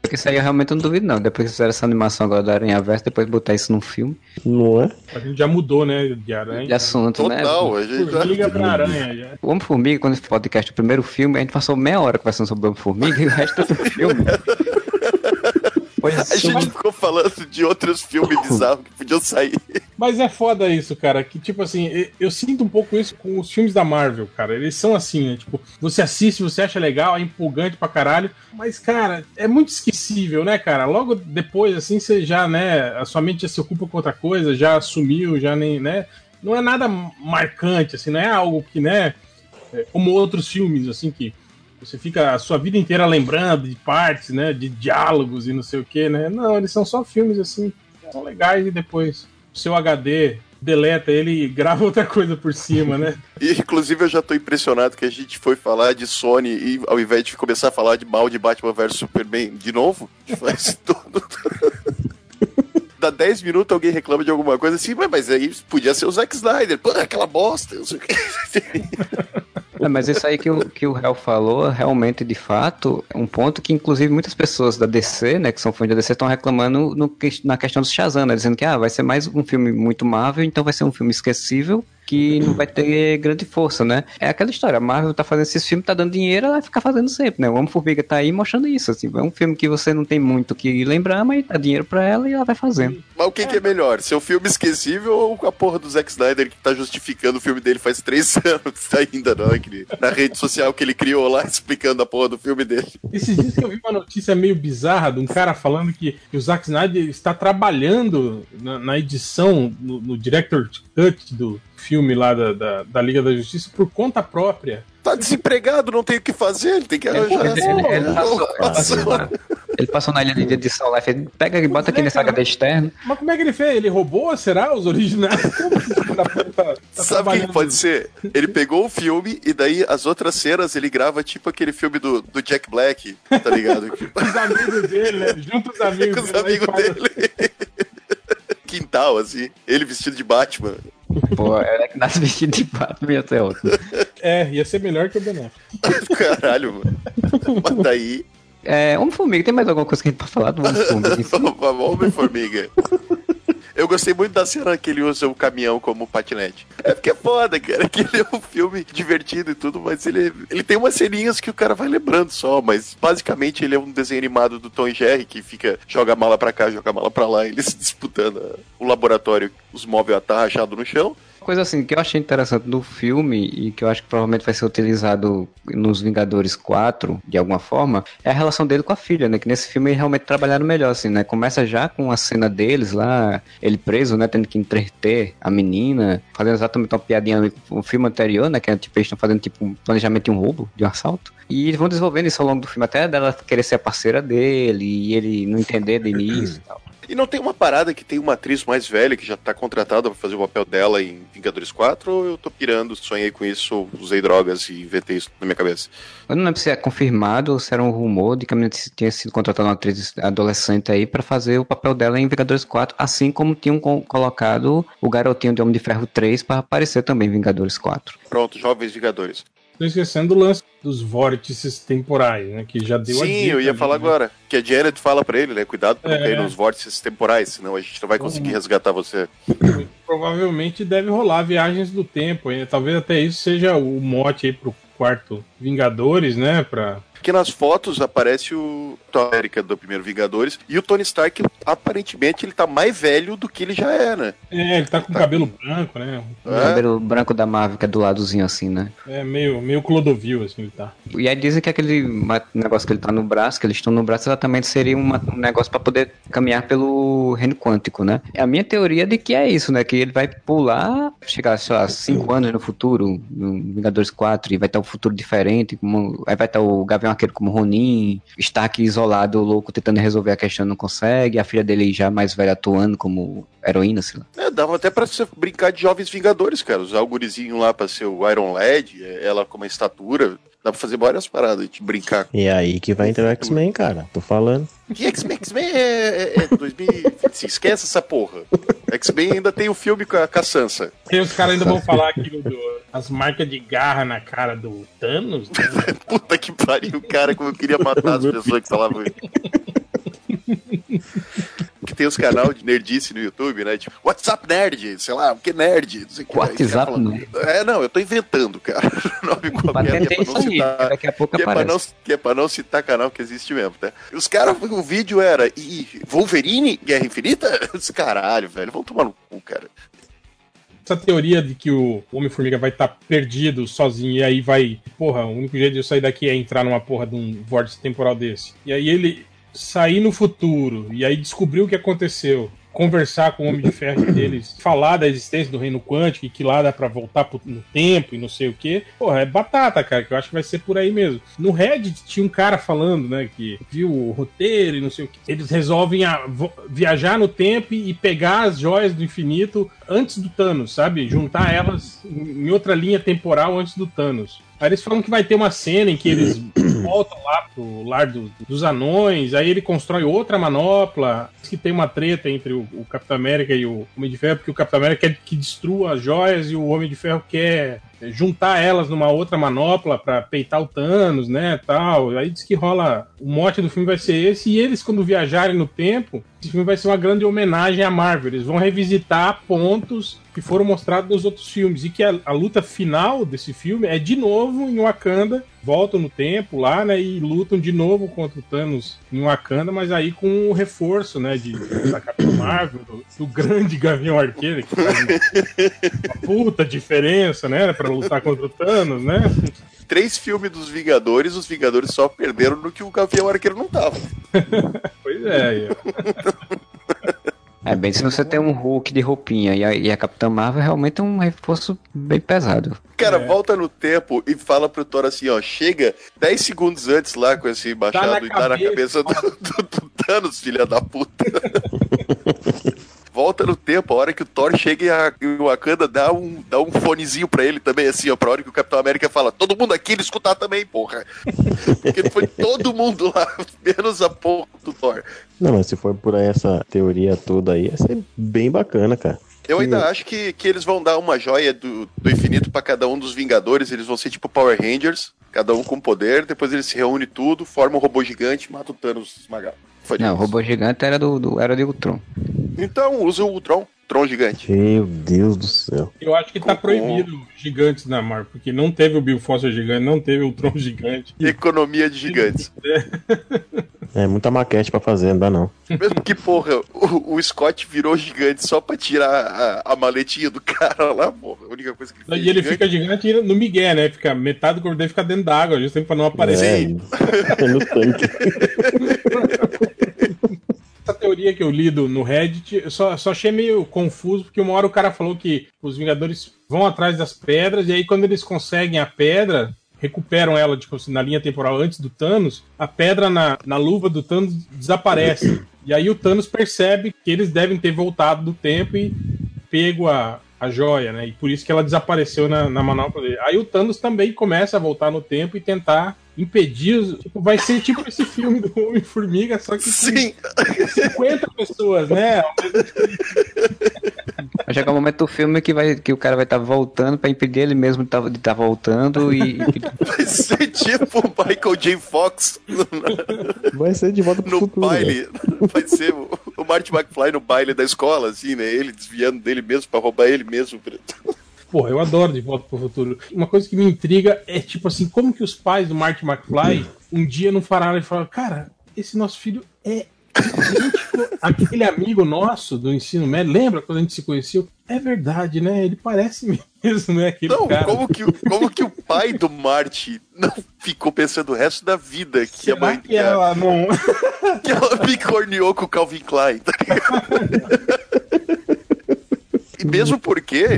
Speaker 5: Porque isso aí eu realmente não duvido, não. Depois que fizeram essa animação agora da Aranha Verso, depois botar isso num filme.
Speaker 1: Não é?
Speaker 3: A gente já mudou, né? De aranha.
Speaker 5: De assunto, né?
Speaker 2: Total, a gente já...
Speaker 3: Liga pra aranha já.
Speaker 5: O Homem-Formiga, quando esse podcast, o primeiro filme, a gente passou meia hora conversando sobre o Homem-Formiga e o resto do filme. Pois
Speaker 2: A gente ficou falando de outros filmes bizarros que podiam sair.
Speaker 3: Mas é foda isso, cara. Que, tipo assim, eu, eu sinto um pouco isso com os filmes da Marvel, cara. Eles são assim, né? Tipo, você assiste, você acha legal, é empolgante pra caralho. Mas, cara, é muito esquecível, né, cara? Logo depois, assim, você já, né? A sua mente já se ocupa com outra coisa, já sumiu, já nem, né? não é nada marcante, assim, não é algo que, né, é, como outros filmes, assim, que você fica a sua vida inteira lembrando de partes, né, de diálogos e não sei o que, né? Não, eles são só filmes, assim, são legais e depois o seu HD deleta ele e grava outra coisa por cima, né?
Speaker 2: E, inclusive eu já tô impressionado que a gente foi falar de Sony e ao invés de começar a falar de mal de Batman vs Superman de novo, faz todo. Dá 10 minutos alguém reclama de alguma coisa assim, mas aí podia ser o Zack Snyder, pô, aquela bosta, não sei o que.
Speaker 5: É, mas isso aí que o, que o Hell falou, realmente, de fato, é um ponto que, inclusive, muitas pessoas da DC, né, que são fãs da DC, estão reclamando no, na questão do Shazam, né, dizendo que ah, vai ser mais um filme muito Marvel, então vai ser um filme esquecível, que não vai ter grande força, né? É aquela história, a Marvel tá fazendo esses filmes, tá dando dinheiro, ela vai ficar fazendo sempre, né? O Homem-Formiga tá aí mostrando isso, assim, é um filme que você não tem muito que lembrar, mas dá dinheiro pra ela e ela vai fazendo.
Speaker 2: Mas o que é, que é melhor, ser um filme esquecível ou a porra do Zack Snyder que tá justificando o filme dele faz três anos ainda, não? É na rede social que ele criou lá, explicando a porra do filme dele.
Speaker 3: Esses dias que eu vi uma notícia meio bizarra de um cara falando que, que o Zack Snyder está trabalhando na, na edição, no, no Director Cut do filme lá da, da, da, Liga da Justiça por conta própria.
Speaker 2: Tá desempregado, não tem o que fazer, ele tem que arranjar. Ele, ele, ele, ele passou,
Speaker 5: passou, ele passou na ilha de edição lá, ele pega e bota aqui nesse HD externo.
Speaker 3: Mas como é que ele fez? Ele roubou, será, os originais?
Speaker 2: tá, tá Sabe o que pode ser? Ele pegou o filme e daí as outras cenas ele grava tipo aquele filme do, do Jack Black, tá ligado?
Speaker 3: os amigos dele, né? Junto os amigos.
Speaker 2: Com os amigos dele. Quintal, assim, ele vestido de Batman.
Speaker 5: Pô, era que nasce vestido de Batman ia ser outro.
Speaker 3: É, ia ser melhor que o Ben
Speaker 2: Caralho, mano. Mas daí...
Speaker 5: É, Homem-Formiga, tem mais alguma coisa que a gente pode falar do Homem-Formiga?
Speaker 2: Homem-Formiga. Eu gostei muito da cena que ele usa o caminhão como patinete. É porque é foda, cara. Que ele é um filme divertido e tudo, mas ele, ele tem umas ceninhas que o cara vai lembrando só. Mas basicamente ele é um desenho animado do Tom e Jerry que fica, joga mala pra cá, joga mala pra lá, eles disputando o laboratório, os móveis atarrachados no chão
Speaker 5: coisa assim que eu achei interessante no filme e que eu acho que provavelmente vai ser utilizado nos Vingadores 4 de alguma forma é a relação dele com a filha, né? Que nesse filme realmente trabalharam melhor, assim, né? Começa já com a cena deles lá, ele preso, né? Tendo que entreter a menina, fazendo exatamente uma piadinha com o filme anterior, né? Que é, tipo, eles estão fazendo tipo um planejamento de um roubo, de um assalto. E eles vão desenvolvendo isso ao longo do filme, até dela querer ser a parceira dele e ele não entender de início e tal.
Speaker 2: E não tem uma parada que tem uma atriz mais velha que já tá contratada pra fazer o papel dela em Vingadores 4 ou eu tô pirando, sonhei com isso, usei drogas e inventei isso na minha cabeça?
Speaker 5: Eu não lembro se é confirmado ou se era um rumor de que a menina tinha sido contratada uma atriz adolescente aí para fazer o papel dela em Vingadores 4, assim como tinham colocado o garotinho de Homem de Ferro 3 para aparecer também em Vingadores 4.
Speaker 2: Pronto, Jovens Vingadores.
Speaker 3: Tô esquecendo o lance dos vórtices temporais, né? Que já deu
Speaker 2: Sim, eu ia falar né? agora. Que a Jared fala pra ele, né? Cuidado pra não é. cair nos vórtices temporais, senão a gente não vai conseguir uhum. resgatar você.
Speaker 3: Provavelmente deve rolar viagens do tempo, hein? Talvez até isso seja o mote aí pro quarto Vingadores, né? Pra
Speaker 2: porque nas fotos aparece o Tom América do primeiro Vingadores e o Tony Stark, aparentemente, ele tá mais velho do que ele já é, né?
Speaker 3: É, ele tá com tá... cabelo branco, né?
Speaker 5: O é? cabelo branco da Marvel, que é do ladozinho assim, né?
Speaker 3: É, meio, meio Clodovil, assim, ele tá.
Speaker 5: E aí dizem que aquele negócio que ele tá no braço, que eles estão no braço, exatamente seria uma, um negócio para poder caminhar pelo reino quântico, né? É a minha teoria de que é isso, né? Que ele vai pular, chegar, sei lá, 5 anos no futuro, no Vingadores 4, e vai estar um futuro diferente, como, aí vai estar o Gavião arqueiro como Ronin, aqui isolado, louco, tentando resolver a questão, não consegue, a filha dele já mais velha atuando como heroína, sei lá.
Speaker 2: É, dava até pra você brincar de Jovens Vingadores, cara, usar o gurizinho lá pra ser o Iron Lad, ela com uma estatura, Dá pra fazer várias paradas, de brincar.
Speaker 1: E aí que vai entrar o X-Men, cara. Tô falando.
Speaker 2: Que X-Men? X-Men é, é, é 2025. Esquece essa porra. X-Men ainda tem o filme com a, com a Sansa.
Speaker 3: E os caras ainda vão falar aquilo do, as marcas de garra na cara do Thanos. Né?
Speaker 2: Puta que pariu, cara, como eu queria matar as pessoas que falavam isso. que tem os canais de nerdice no YouTube, né? Tipo, WhatsApp Nerd, sei lá, o que nerd? Não sei
Speaker 5: WhatsApp não.
Speaker 2: É, não, eu tô inventando, cara. O nome qualquer
Speaker 5: é pra não citar. Daqui a pouco
Speaker 2: que é, pra não, que é pra não citar canal que existe mesmo, tá? Os caras, o vídeo era, e Wolverine, Guerra Infinita? Caralho, velho, vão tomar no cu, cara
Speaker 3: essa teoria de que o Homem-Formiga vai estar tá perdido sozinho e aí vai. Porra, o único jeito de eu sair daqui é entrar numa porra de um vórtice temporal desse. E aí ele sair no futuro e aí descobrir o que aconteceu. conversar com o Homem de Ferro deles, falar da existência do reino quântico e que lá dá pra voltar pro, no tempo e não sei o que. Porra, é batata, cara, que eu acho que vai ser por aí mesmo. No Reddit tinha um cara falando, né, que viu o roteiro e não sei o que. Eles resolvem a, viajar no tempo e pegar as joias do infinito antes do Thanos, sabe? Juntar elas em outra linha temporal antes do Thanos. Aí eles falam que vai ter uma cena em que eles voltam lá pro lar do, dos anões, aí ele constrói outra manopla. Diz que tem uma treta entre o, o Capitão América e o Homem de Ferro, porque o Capitão América quer que destrua as joias e o Homem de Ferro quer juntar elas numa outra manopla para peitar o Thanos, né, tal. Aí diz que rola, o mote do filme vai ser esse e eles quando viajarem no tempo, esse filme vai ser uma grande homenagem à Marvel. Eles vão revisitar pontos que foram mostrados nos outros filmes. E que a, a, luta final desse filme é de novo em Wakanda. Voltam no tempo lá, né? E lutam de novo contra o Thanos em Wakanda, mas aí com o reforço, né? De, da Capitã Marvel, do, do, grande Gavião Arqueiro, que faz uma puta diferença, né? Pra lutar contra o Thanos, né?
Speaker 2: Três filmes dos Vingadores, os Vingadores só perderam no que o Gavião Arqueiro não tava.
Speaker 3: pois é.
Speaker 5: É bem se você tem um Hulk de roupinha e a, e a Capitã Marvel realmente é um reforço bem pesado.
Speaker 2: Cara, é. volta no tempo e fala pro Thor assim, ó, chega 10 segundos antes lá com esse machado tá e tá na cabeça do, do, do Thanos, filha da puta. volta no tempo, a hora que o Thor chega e o Wakanda dá um, dá um fonezinho pra ele também, assim, ó, pra hora que o Capitão América fala, todo mundo aqui ele escutar também, porra. Porque foi todo mundo lá, menos a porra do Thor.
Speaker 1: Não, mas se for por essa teoria toda aí, ia ser bem bacana, cara.
Speaker 2: Eu ainda acho que, que eles vão dar uma joia do, do infinito para cada um dos Vingadores. Eles vão ser tipo Power Rangers, cada um com poder. Depois eles se reúnem tudo, formam um robô gigante e matam o Thanos esmagado.
Speaker 5: Foi Não, o robô gigante era do, do era de Ultron.
Speaker 2: Então, usa o Ultron. Tron gigante.
Speaker 1: Meu Deus do céu.
Speaker 3: Eu acho que tá proibido gigantes na Marvel, porque não teve o Bill Foster gigante, não teve o Tron gigante.
Speaker 2: Economia de gigantes.
Speaker 1: É muita maquete pra fazer, não dá não.
Speaker 2: Mesmo que, porra, o, o Scott virou gigante só pra tirar a, a, maletinha do cara lá, porra. A única coisa que
Speaker 3: ele E ele gigante. fica gigante no Miguel, né? Fica, metade do corpo dele fica dentro d'água, justamente pra não aparecer. É, no tanque. essa teoria que eu li do, no Reddit, eu só, só achei meio confuso, porque uma hora o cara falou que os Vingadores vão atrás das pedras, e aí quando eles conseguem a pedra, recuperam ela, tipo assim, na linha temporal antes do Thanos, a pedra na, na luva do Thanos desaparece. E aí o Thanos percebe que eles devem ter voltado do tempo e pego a, a joia, né? E por isso que ela desapareceu na, na manopla dele. Aí o Thanos também começa a voltar no tempo e tentar impedir. Tipo, vai ser tipo esse filme do Homem-Formiga, só que
Speaker 2: Sim.
Speaker 3: 50 pessoas, né?
Speaker 5: Vai chegar o um momento do filme que, vai, que o cara vai estar tá voltando pra impedir ele mesmo de estar tá, tá voltando e.
Speaker 2: Vai ser tipo o Michael J. Fox.
Speaker 1: Vai ser de volta pro
Speaker 2: no
Speaker 1: futuro.
Speaker 2: baile. Vai ser o, o Marty McFly no baile da escola, assim, né? Ele desviando dele mesmo pra roubar ele mesmo.
Speaker 3: Porra, eu adoro De Volta pro Futuro. Uma coisa que me intriga é, tipo assim, como que os pais do Marty McFly um dia não falaram e falaram, cara, esse nosso filho é aquele amigo nosso do ensino médio, lembra quando a gente se conheceu? É verdade, né? Ele parece mesmo, né? Aquele
Speaker 2: não,
Speaker 3: cara.
Speaker 2: Como que, como que o pai do Marty não ficou pensando o resto da vida que
Speaker 3: Será
Speaker 2: a mãe
Speaker 3: que ela não.
Speaker 2: que ela picorneou com o Calvin Klein, tá E mesmo porque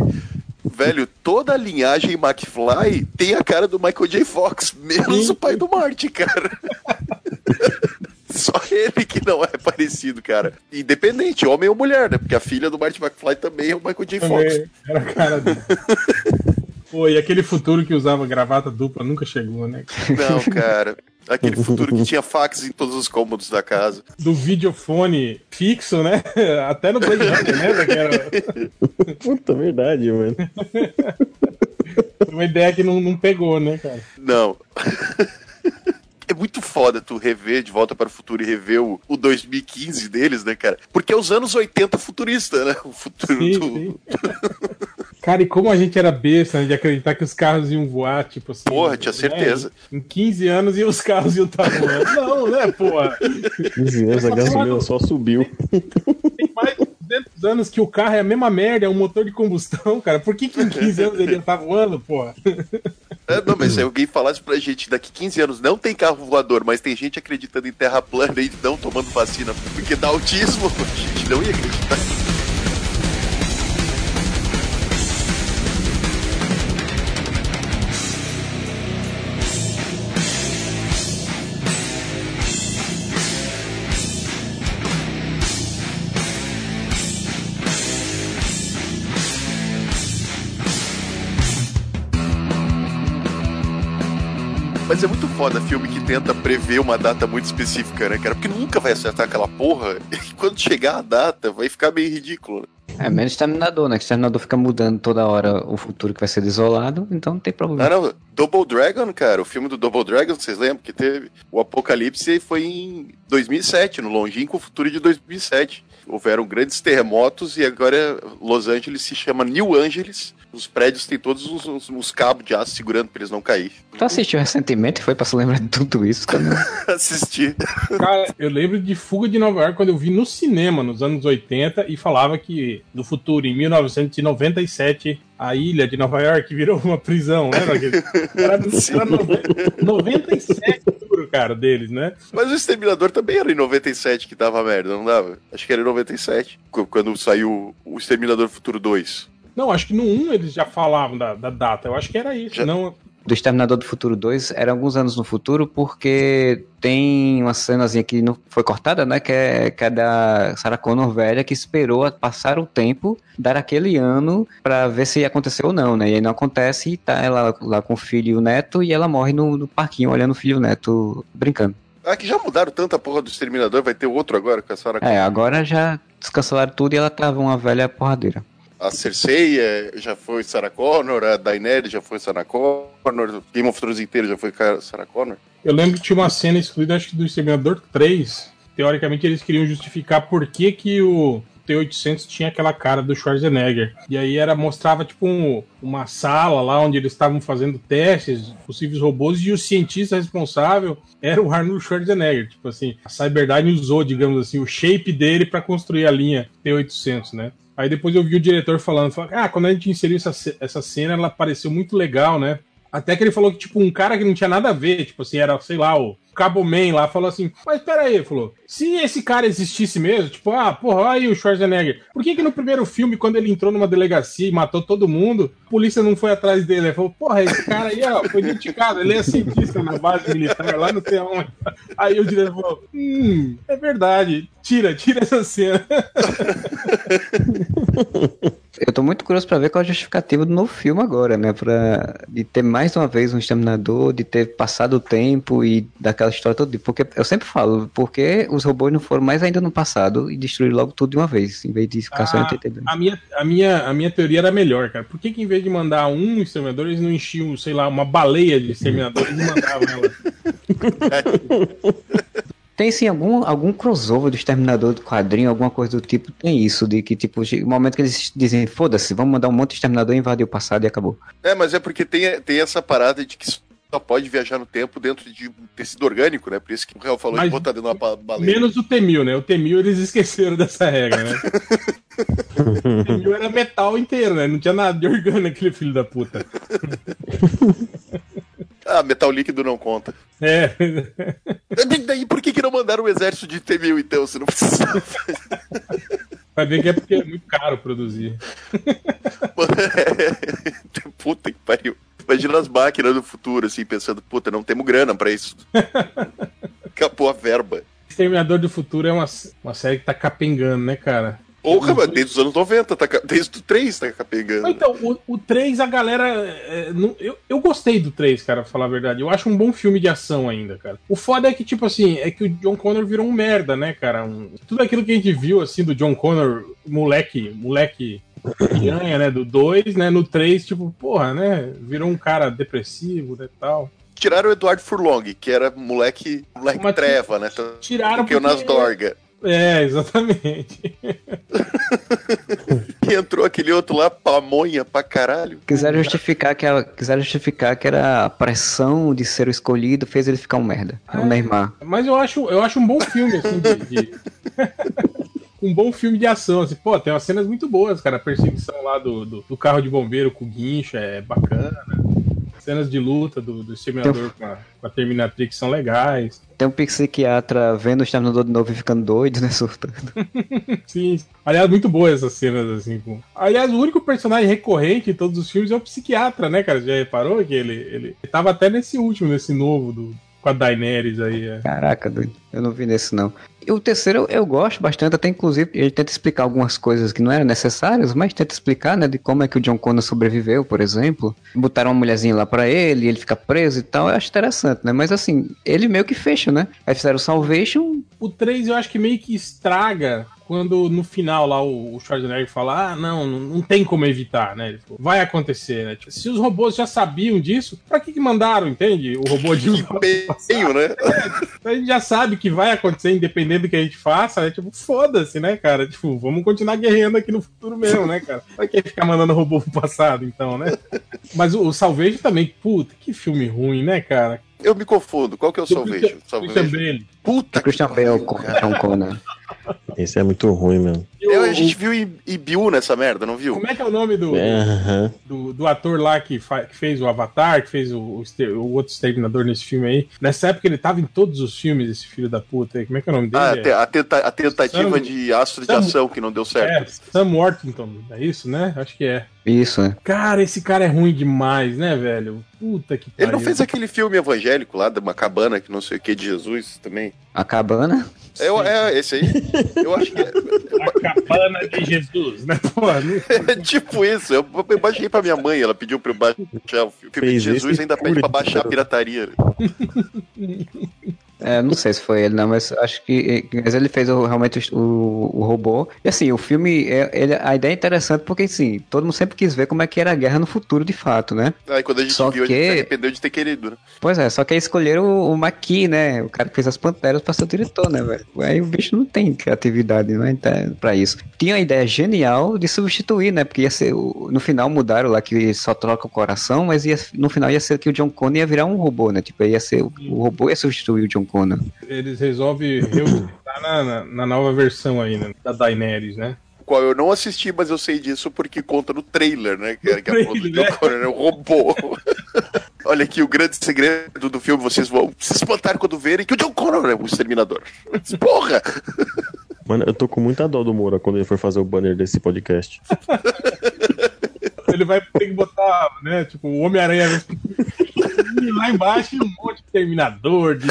Speaker 2: velho, toda a linhagem McFly tem a cara do Michael J. Fox, menos Sim. o pai do Marty, cara. Só ele que não é parecido, cara. Independente, homem ou mulher, né? Porque a filha do Marty McFly também é o Michael J. Fox.
Speaker 3: Era a cara dele. Pô, e aquele futuro que usava gravata dupla nunca chegou, né?
Speaker 2: Não, cara. Aquele futuro que tinha fax em todos os cômodos da casa.
Speaker 3: Do videofone fixo, né? Até no Blade Runner, né? Daquela...
Speaker 1: Puta verdade, mano.
Speaker 3: Uma ideia que não, não pegou, né, cara?
Speaker 2: Não é muito foda tu rever De Volta para o Futuro e rever o, o 2015 deles, né, cara? Porque é os anos 80 futurista, né? O futuro sim, do... sim.
Speaker 3: Cara, e como a gente era besta né, de acreditar que os carros iam voar, tipo assim.
Speaker 2: Porra, tinha né? certeza.
Speaker 3: Em 15 anos e os carros iam estar voando. Não, né, porra?
Speaker 1: 15 anos a gasolina só subiu.
Speaker 3: Tem mais de 200 anos que o carro é a mesma merda, é um motor de combustão, cara. Por que, que em 15 anos ele ia estar voando, porra?
Speaker 2: É, não, mas se alguém falasse pra gente daqui 15 anos não tem carro voador, mas tem gente acreditando em terra plana e não tomando vacina porque dá autismo, a gente não ia acreditar. Foda filme que tenta prever uma data muito específica, né, cara? Porque nunca vai acertar aquela porra. E quando chegar a data, vai ficar meio ridículo. Né?
Speaker 5: É menos Exterminador, né? Que Exterminador fica mudando toda hora o futuro que vai ser desolado, então não tem problema.
Speaker 2: Não, não. Double Dragon, cara, o filme do Double Dragon, vocês lembram que teve? O Apocalipse foi em 2007, no longínquo futuro de 2007. Houveram grandes terremotos e agora Los Angeles se chama New Angeles os prédios têm todos uns, uns, uns cabos de aço segurando pra eles não cair.
Speaker 5: Tu assistiu recentemente? Foi pra se lembrar de tudo isso? Quando...
Speaker 2: Assisti.
Speaker 3: Cara, eu lembro de Fuga de Nova York quando eu vi no cinema nos anos 80 e falava que no futuro, em 1997, a ilha de Nova York virou uma prisão, lembra? Era, era 97 futuro, cara, deles, né?
Speaker 2: Mas o Exterminador também era em 97 que dava merda, não dava? Acho que era em 97, quando saiu o Exterminador Futuro 2.
Speaker 3: Não, acho que no 1 eles já falavam da, da data. Eu acho que era isso. Já... Não...
Speaker 5: Do Exterminador do Futuro 2 era alguns anos no futuro, porque tem uma cenazinha que não foi cortada, né? Que é, que é da Sarah Connor velha, que esperou passar o tempo, dar aquele ano, para ver se ia acontecer ou não, né? E aí não acontece, e tá ela lá com o filho e o neto, e ela morre no, no parquinho olhando o filho e o neto brincando.
Speaker 2: Ah, que já mudaram tanta porra do Exterminador, vai ter outro agora com a Sarah
Speaker 5: Connor. É, agora já descancelaram tudo e ela tava uma velha porradeira
Speaker 2: a Cersei é, já foi Sarah Connor, a Daenerys já foi Sarah Connor, Game of Thrones inteiro já foi Sarah Connor.
Speaker 3: Eu lembro que tinha uma cena excluída, acho que do Exterminador 3. Teoricamente eles queriam justificar por que, que o T-800 tinha aquela cara do Schwarzenegger. E aí era mostrava tipo um, uma sala lá onde eles estavam fazendo testes, possíveis robôs, e o cientista responsável era o Arnold Schwarzenegger. Tipo assim, a Cyberdyne usou, digamos assim, o shape dele para construir a linha T-800, né? Aí depois eu vi o diretor falando, falando ah, quando a gente inseriu essa, essa cena, ela pareceu muito legal, né? Até que ele falou que, tipo, um cara que não tinha nada a ver, tipo assim, era, sei lá, o Cabo Man lá, falou assim, mas peraí, falou, se esse cara existisse mesmo, tipo, ah, porra, aí o Schwarzenegger, por que que no primeiro filme, quando ele entrou numa delegacia e matou todo mundo, a polícia não foi atrás dele? Ele falou, porra, esse cara aí, ó, foi indicado, ele é cientista na base militar, lá no sei onde. Aí o diretor falou, hum, é verdade, tira, tira essa cena.
Speaker 5: Eu tô muito curioso para ver qual é a justificativa do novo filme agora, né? Pra, de ter mais uma vez um exterminador, de ter passado o tempo e daquela história toda. Porque eu sempre falo, porque os robôs não foram mais ainda no passado e destruíram logo tudo de uma vez, em vez de ficar
Speaker 3: a,
Speaker 5: só
Speaker 3: entendendo. A minha, a, minha, a minha teoria era melhor, cara. Por que, que em vez de mandar um exterminador, eles não enchiam, sei lá, uma baleia de exterminadores e mandavam ela?
Speaker 5: Tem sim algum, algum crossover do Exterminador do quadrinho, alguma coisa do tipo, tem isso, de que tipo, o momento que eles dizem, foda-se, vamos mandar um monte de Exterminador invadir o passado e acabou.
Speaker 2: É, mas é porque tem, tem essa parada de que só pode viajar no tempo dentro de um tecido orgânico, né? Por isso que o Real falou mas, de botar dentro de uma baleia.
Speaker 3: Menos o Temil, né? O Temil eles esqueceram dessa regra, né? o Temil era metal inteiro, né? Não tinha nada de orgânico aquele filho da puta.
Speaker 2: Ah, metal líquido não conta.
Speaker 3: É.
Speaker 2: Daí por que, que não mandaram o exército de T-1000 então, se não precisava?
Speaker 3: Vai ver que é porque é muito caro produzir.
Speaker 2: puta que pariu. Imagina as máquinas do futuro, assim, pensando, puta, não temos grana pra isso. Acabou a verba.
Speaker 3: Exterminador do Futuro é uma, uma série que tá capengando, né, cara?
Speaker 2: Porra, mas desde os anos 90, tá, desde o 3 tá pegando.
Speaker 3: Então, o, o 3, a galera. É, não, eu, eu gostei do 3, cara, pra falar a verdade. Eu acho um bom filme de ação ainda, cara. O foda é que, tipo assim, é que o John Connor virou um merda, né, cara? Um, tudo aquilo que a gente viu, assim, do John Connor, moleque, moleque ganha, né, do 2, né, no 3, tipo, porra, né, virou um cara depressivo, né, tal
Speaker 2: tiraram o Eduardo Furlong, que era moleque, moleque Mas treva, né?
Speaker 3: Tiraram
Speaker 2: porque, porque o Nas Dorga.
Speaker 3: É, exatamente.
Speaker 2: e entrou aquele outro lá, pamonha pra caralho.
Speaker 5: Quiseram justificar que, ela, quiseram justificar que era a pressão de ser o escolhido fez ele ficar um merda. É, o Neymar.
Speaker 3: Mas eu acho, eu acho um bom filme, assim, de... de... um bom filme de ação, assim, pô, tem umas cenas muito boas, cara, a perseguição lá do, do, do carro de bombeiro com o guincho é bacana. Cenas de luta do, do Exterminador com a, com a Terminatrix são legais.
Speaker 5: Tem um psiquiatra vendo o Exterminador de novo e ficando doido, né? Surtando.
Speaker 3: Sim. Aliás, muito boas essas cenas, assim. Com... Aliás, o único personagem recorrente em todos os filmes é o psiquiatra, né, cara? Já reparou que ele, ele, ele tava até nesse último, nesse novo, do, com a Daenerys aí. É.
Speaker 5: Caraca, doido. Eu não vi nesse, não. E o terceiro eu gosto bastante, até inclusive ele tenta explicar algumas coisas que não eram necessárias, mas tenta explicar, né, de como é que o John Connor sobreviveu, por exemplo. Botaram uma mulherzinha lá para ele, ele fica preso e tal, eu acho interessante, né? Mas assim, ele meio que fecha, né? Aí fizeram o Salvation.
Speaker 3: O 3 eu acho que meio que estraga quando no final lá o, Schwarzenegger fala, ah, não, não tem como evitar, né? Falou, vai acontecer, né? Tipo, se os robôs já sabiam disso, pra que, que mandaram, entende? O robô de
Speaker 2: meio, né?
Speaker 3: É, a gente já sabe que vai acontecer, independente do que a gente faça, né? Tipo, foda-se, né, cara? Tipo, vamos continuar guerreando aqui no futuro mesmo, né, cara? Pra que ficar mandando robô pro passado, então, né? Mas o, o Salvejo também, puta, que filme ruim, né, cara?
Speaker 2: Eu me confundo. Qual que é o Salvation? Salvation.
Speaker 5: Puta Christian Bale com John Connor.
Speaker 1: Esse é muito ruim, mesmo.
Speaker 2: Eu, a gente viu Ibiu nessa merda, não viu?
Speaker 3: Como é que é o nome do, uhum. do, do, ator lá que, que, fez o Avatar, que fez o, o, o, outro exterminador nesse filme aí? Nessa época ele tava em todos os filmes, esse filho da puta aí. Como é que é o nome dele?
Speaker 2: Ah, a, tenta, a tentativa Sam, de astro de Sam, ação que não deu certo.
Speaker 3: É, Sam Worthington, é isso, né? Acho que é.
Speaker 5: Isso, né?
Speaker 3: Cara, esse cara é ruim demais, né, velho? Puta que
Speaker 2: pariu. Ele não fez aquele filme evangélico lá, de uma cabana que não sei o que de Jesus também?
Speaker 5: A cabana?
Speaker 2: É, é esse aí. Eu acho que é.
Speaker 3: A cabana de Jesus, né? Pô, não...
Speaker 2: é tipo isso. Eu, eu baixei pra minha mãe, ela pediu pra eu baixar o filme de Jesus ainda pede pra baixar a pirataria.
Speaker 5: É, não sei se foi ele, não, mas acho que mas ele fez o, realmente o, o, robô. E assim, o filme, é, ele, a ideia é interessante porque, assim, todo mundo sempre quis ver como é que era a guerra no futuro, de fato, né?
Speaker 2: Aí quando a gente só viu, que... a gente se arrependeu de ter querido, né?
Speaker 5: Pois é, só que aí escolheram o, o Maqui, né? O cara que fez as Panteras pra ser o diretor, né, velho? Aí o bicho não tem criatividade, né? Então, pra isso. Tinha a ideia genial de substituir, né? Porque ia ser, no final mudaram lá que só troca o coração, mas ia, no final ia ser que o John Connor ia virar um robô, né? Tipo, ia ser, o robô ia substituir o John
Speaker 3: Eles resolvem reusar na, na, na, nova versão aí, né? Da Daenerys, né?
Speaker 2: Qual eu não assisti, mas eu sei disso porque conta no trailer, né? Que, que trailer, a do Conan é robô. Olha aqui o grande segredo do filme, vocês vão se espantar quando verem que o John Connor é o exterminador. Porra!
Speaker 1: Mano, eu tô com muita dó do Moura quando ele for fazer o banner desse podcast.
Speaker 3: ele vai ter que botar, né? Tipo, o Homem-Aranha e lá embaixo um monte de terminador, de.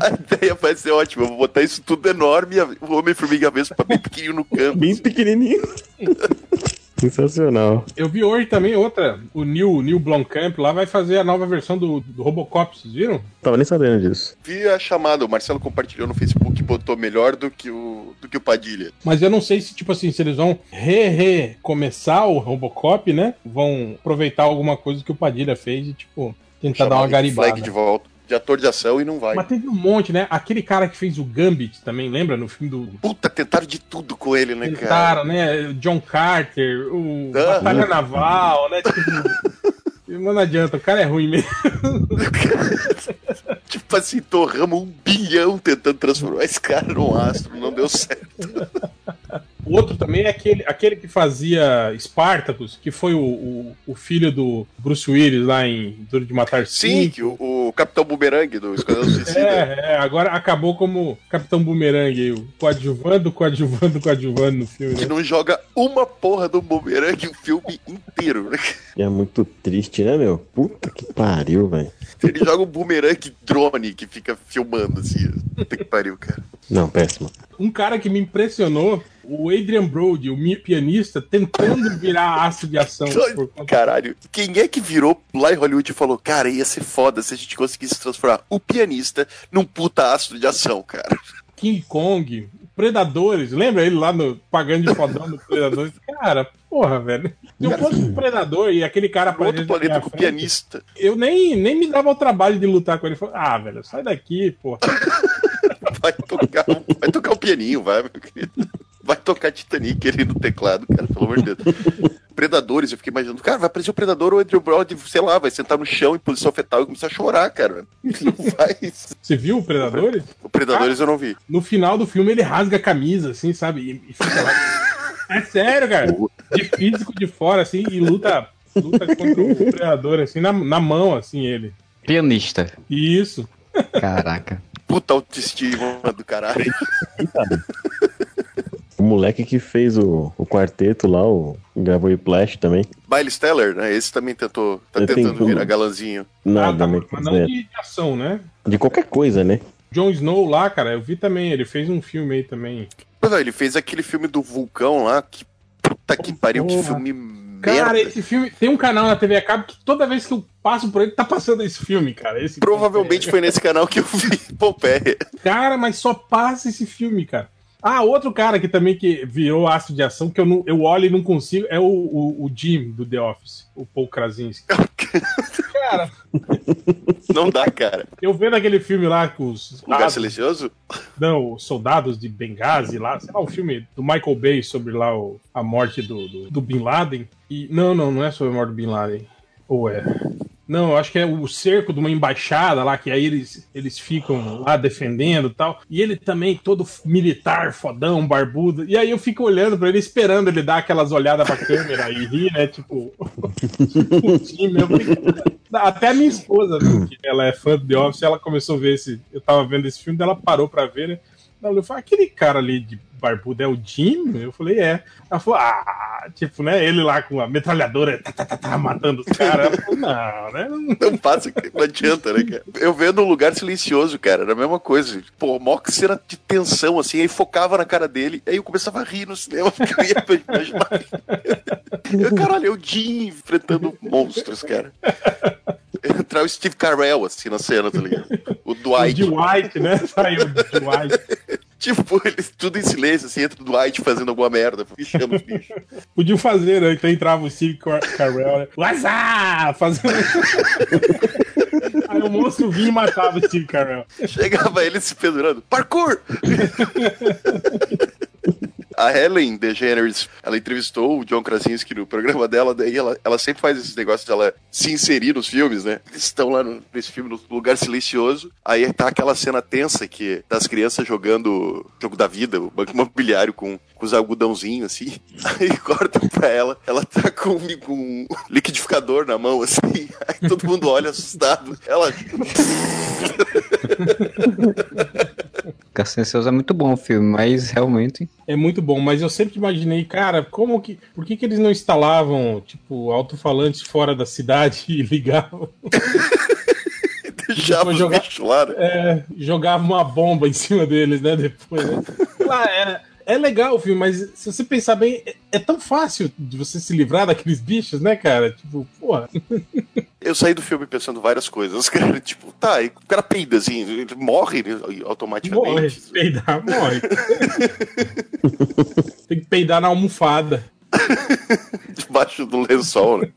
Speaker 2: A ideia vai ser ótima. Eu vou botar isso tudo enorme e o Homem-Formiga mesmo pra bem pequenininho no canto.
Speaker 1: Bem pequenininho. Sensacional.
Speaker 3: Eu vi hoje também outra, o Neil, Neil Blomkamp lá vai fazer a nova versão do, do Robocop, vocês viram?
Speaker 1: Tava nem sabendo disso.
Speaker 2: Vi a chamada, o Marcelo compartilhou no Facebook e botou melhor do que o do que o Padilha.
Speaker 3: Mas eu não sei se, tipo assim, se eles vão re-recomeçar o Robocop, né? Vão aproveitar alguma coisa que o Padilha fez e, tipo, tentar dar uma garibada. Flag
Speaker 2: de volta de ator de ação e não vai.
Speaker 3: Mas teve um monte, né? Aquele cara que fez o Gambit também, lembra? No filme do.
Speaker 2: Puta, tentaram de tudo com ele, né,
Speaker 3: tentaram, cara? Tentaram, né? John Carter, o ah, Batalha Naval, né? Tipo. Não adianta, o cara é ruim mesmo.
Speaker 2: tipo assim, torramos um bilhão tentando transformar esse cara num astro, não deu certo.
Speaker 3: O outro também é aquele, aquele que fazia Spartacus, que foi o, o, o filho do Bruce Willis lá em Duro de Matar
Speaker 2: Sim, o, o Capitão Boomerang do Esquadrão Suicida.
Speaker 3: É, é, agora acabou como Capitão Boomerang, o coadjuvando, coadjuvando, coadjuvando no filme.
Speaker 2: Que né? não joga uma porra do Boomerang o filme inteiro, né?
Speaker 1: É muito triste, né, meu? Puta que pariu, velho.
Speaker 2: Ele joga um boomerang drone que fica filmando assim. Puta que pariu, cara.
Speaker 1: Não, péssimo.
Speaker 3: Um cara que me impressionou, o Adrian Brody, o pianista, tentando virar aço de ação.
Speaker 2: Caralho, quem é que virou lá em Hollywood e falou, cara, ia ser foda se a gente conseguisse transformar o pianista num puta aço de ação, cara?
Speaker 3: King Kong, Predadores, lembra ele lá no pagando de fodão do Predadores? Cara, porra, velho. Se eu fosse um predador e aquele cara
Speaker 2: Outro planeta com frente, pianista.
Speaker 3: Eu nem, nem me dava o trabalho de lutar com ele. Ah, velho, sai daqui, porra.
Speaker 2: vai tocar, vai tocar o pianinho, vai, meu querido. Vai tocar Titanic ali no teclado, cara, pelo amor de Deus. Predadores, eu fiquei imaginando, cara, vai aparecer o Predador ou o Andrew Brody, sei lá, vai sentar no chão em posição fetal e começar a chorar, cara. Não
Speaker 3: vai. Você viu o Predadores?
Speaker 2: O Predadores eu não vi.
Speaker 3: No final do filme ele rasga a camisa, assim, sabe? E, e fica lá. É sério, cara. De físico de fora, assim, e luta Luta contra o predador, assim, na, na mão, assim, ele.
Speaker 5: Pianista.
Speaker 3: Isso.
Speaker 5: Caraca.
Speaker 2: Puta autoestima do caralho.
Speaker 1: O moleque que fez o, o quarteto lá, o gravou Whiplash também.
Speaker 2: Miles Teller, né? Esse também tentou, tá
Speaker 1: Eu
Speaker 2: tentando virar galanzinho.
Speaker 1: Nada,
Speaker 3: Ah,
Speaker 1: né?
Speaker 3: tá,
Speaker 1: quer
Speaker 3: mas não de, de ação, né?
Speaker 1: de qualquer coisa, né?
Speaker 3: Jon Snow lá, cara, eu vi também, ele fez um filme aí também.
Speaker 2: Ele fez aquele filme do vulcão lá, que puta que pariu, que filme
Speaker 3: Cara,
Speaker 2: merda.
Speaker 3: esse filme tem um canal na TV a cabo que toda vez que eu passo por ele tá passando esse filme, cara. Esse
Speaker 2: Provavelmente foi nesse canal que eu vi Pompeia.
Speaker 3: Cara, mas só passa esse filme, cara. Ah, outro cara que também que virou astro de ação, que eu, não, eu olho e não consigo, é o, o, o Jim do The Office, o Paul Krasinski. Cara,
Speaker 2: Não dá, cara.
Speaker 3: eu vendo aquele filme lá com os
Speaker 2: Lugar
Speaker 3: soldados,
Speaker 2: silencioso?
Speaker 3: não, os soldados de Benghazi lá, sei lá, o filme do Michael Bay sobre lá o- a morte do, do, do Bin Laden. E, não, não, não é sobre a morte do Bin Laden. Ou é? Não, acho que é o cerco de uma embaixada lá, que aí eles, eles ficam lá defendendo e tal. E ele também, todo militar, fodão, barbudo. E aí eu fico olhando pra ele, esperando ele dar aquelas olhadas pra câmera e rir, né? Tipo, o time. Até a minha esposa, né, que ela é fã do The Office, ela começou a ver esse. Eu tava vendo esse filme, ela parou pra ver, né? Ela falou: aquele cara ali de barbudo é o Jim? Eu falei, é. Ela falou, ah, tipo, né? Ele lá com a metralhadora, tá, tá, tá, tá, matando os caras. Ela falou, não, né? Não-
Speaker 2: Não passa, não adianta, né, cara? Eu vendo um lugar silencioso, cara, era a mesma coisa. Pô, mó que cena de tensão, assim, aí focava na cara dele, aí eu começava a rir no cinema, porque eu ia imaginar. Eu, caralho, é o Jim enfrentando monstros, cara. Entrar o Steve Carell, assim, na cena, tá ligado? O
Speaker 3: O
Speaker 2: Dwight.
Speaker 3: de White, né? Saiu o White.
Speaker 2: Tipo, eles tudo em silêncio, assim, entra o Dwight fazendo alguma merda, fichando os bichos.
Speaker 3: Podiam fazer, né? Então entrava o Steve Car Carell, né? Fazendo. Aí o monstro vinha e matava o Steve Carell.
Speaker 2: Chegava ele se pendurando. Parkour! A Helen DeGeneres, ela entrevistou o John Krasinski no programa dela, daí ela, ela sempre faz esses negócios de se inserir nos filmes, né? Eles estão lá no- nesse filme, no lugar silencioso, aí tá aquela cena tensa que das crianças jogando jogo da vida, o banco imobiliário com, com os algodãozinhos, assim. Aí corta pra ela, ela tá com, com um liquidificador na mão, assim, aí todo mundo olha assustado. Ela
Speaker 5: Silencioso é muito bom o filme, mas realmente.
Speaker 3: É muito bom, mas eu sempre imaginei, cara, como que. Por que, que eles não instalavam, tipo, alto-falantes fora da cidade e ligavam?
Speaker 2: deixava
Speaker 3: jogar-
Speaker 2: lá, né?
Speaker 3: É, jogavam uma bomba em cima deles, né? Depois, né? Lá, é, é legal o filme, mas se você pensar bem, é, é tão fácil de você se livrar daqueles bichos, né, cara? Tipo, porra.
Speaker 2: Eu saí do filme pensando várias coisas, cara. Tipo, tá, e o cara peida assim, ele morre né,
Speaker 3: Morre,
Speaker 2: automaticamente.
Speaker 3: peidar, morre. Tem que peidar na almofada.
Speaker 2: Debaixo do lençol, né?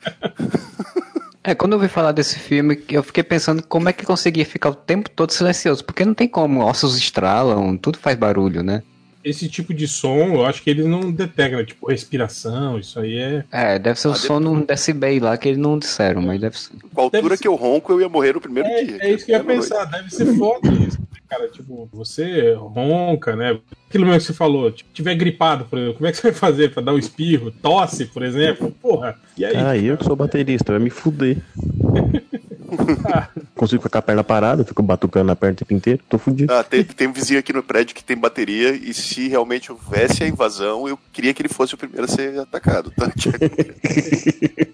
Speaker 5: É, quando eu ouvi falar desse filme, eu fiquei pensando como é que conseguia ficar o tempo todo silencioso. Porque não tem como, ossos estralam, tudo faz barulho, né?
Speaker 3: Esse tipo de som, eu acho que eles não detectam, tipo, respiração, isso aí é.
Speaker 5: É, deve ser o
Speaker 2: Ah,
Speaker 5: som num decibel lá que eles não disseram, mas deve ser.
Speaker 2: Com a altura
Speaker 3: Deve ser-
Speaker 2: que eu ronco, eu ia morrer no primeiro dia.
Speaker 3: É, é isso que eu ia pensar, deve ser foda isso, né, cara. Tipo, você ronca, né? Aquilo mesmo que você falou, tipo, tiver gripado, por exemplo, como é que você vai fazer pra dar um espirro? Tosse, por exemplo? Porra, e aí?
Speaker 1: Ah, eu que sou baterista, vai me fuder. Consigo ficar com a perna parada, fico batucando na perna o tempo inteiro, tô fudido.
Speaker 2: Ah, tem, tem um vizinho aqui no prédio que tem bateria e se realmente houvesse a invasão, eu queria que ele fosse o primeiro a ser atacado, tá?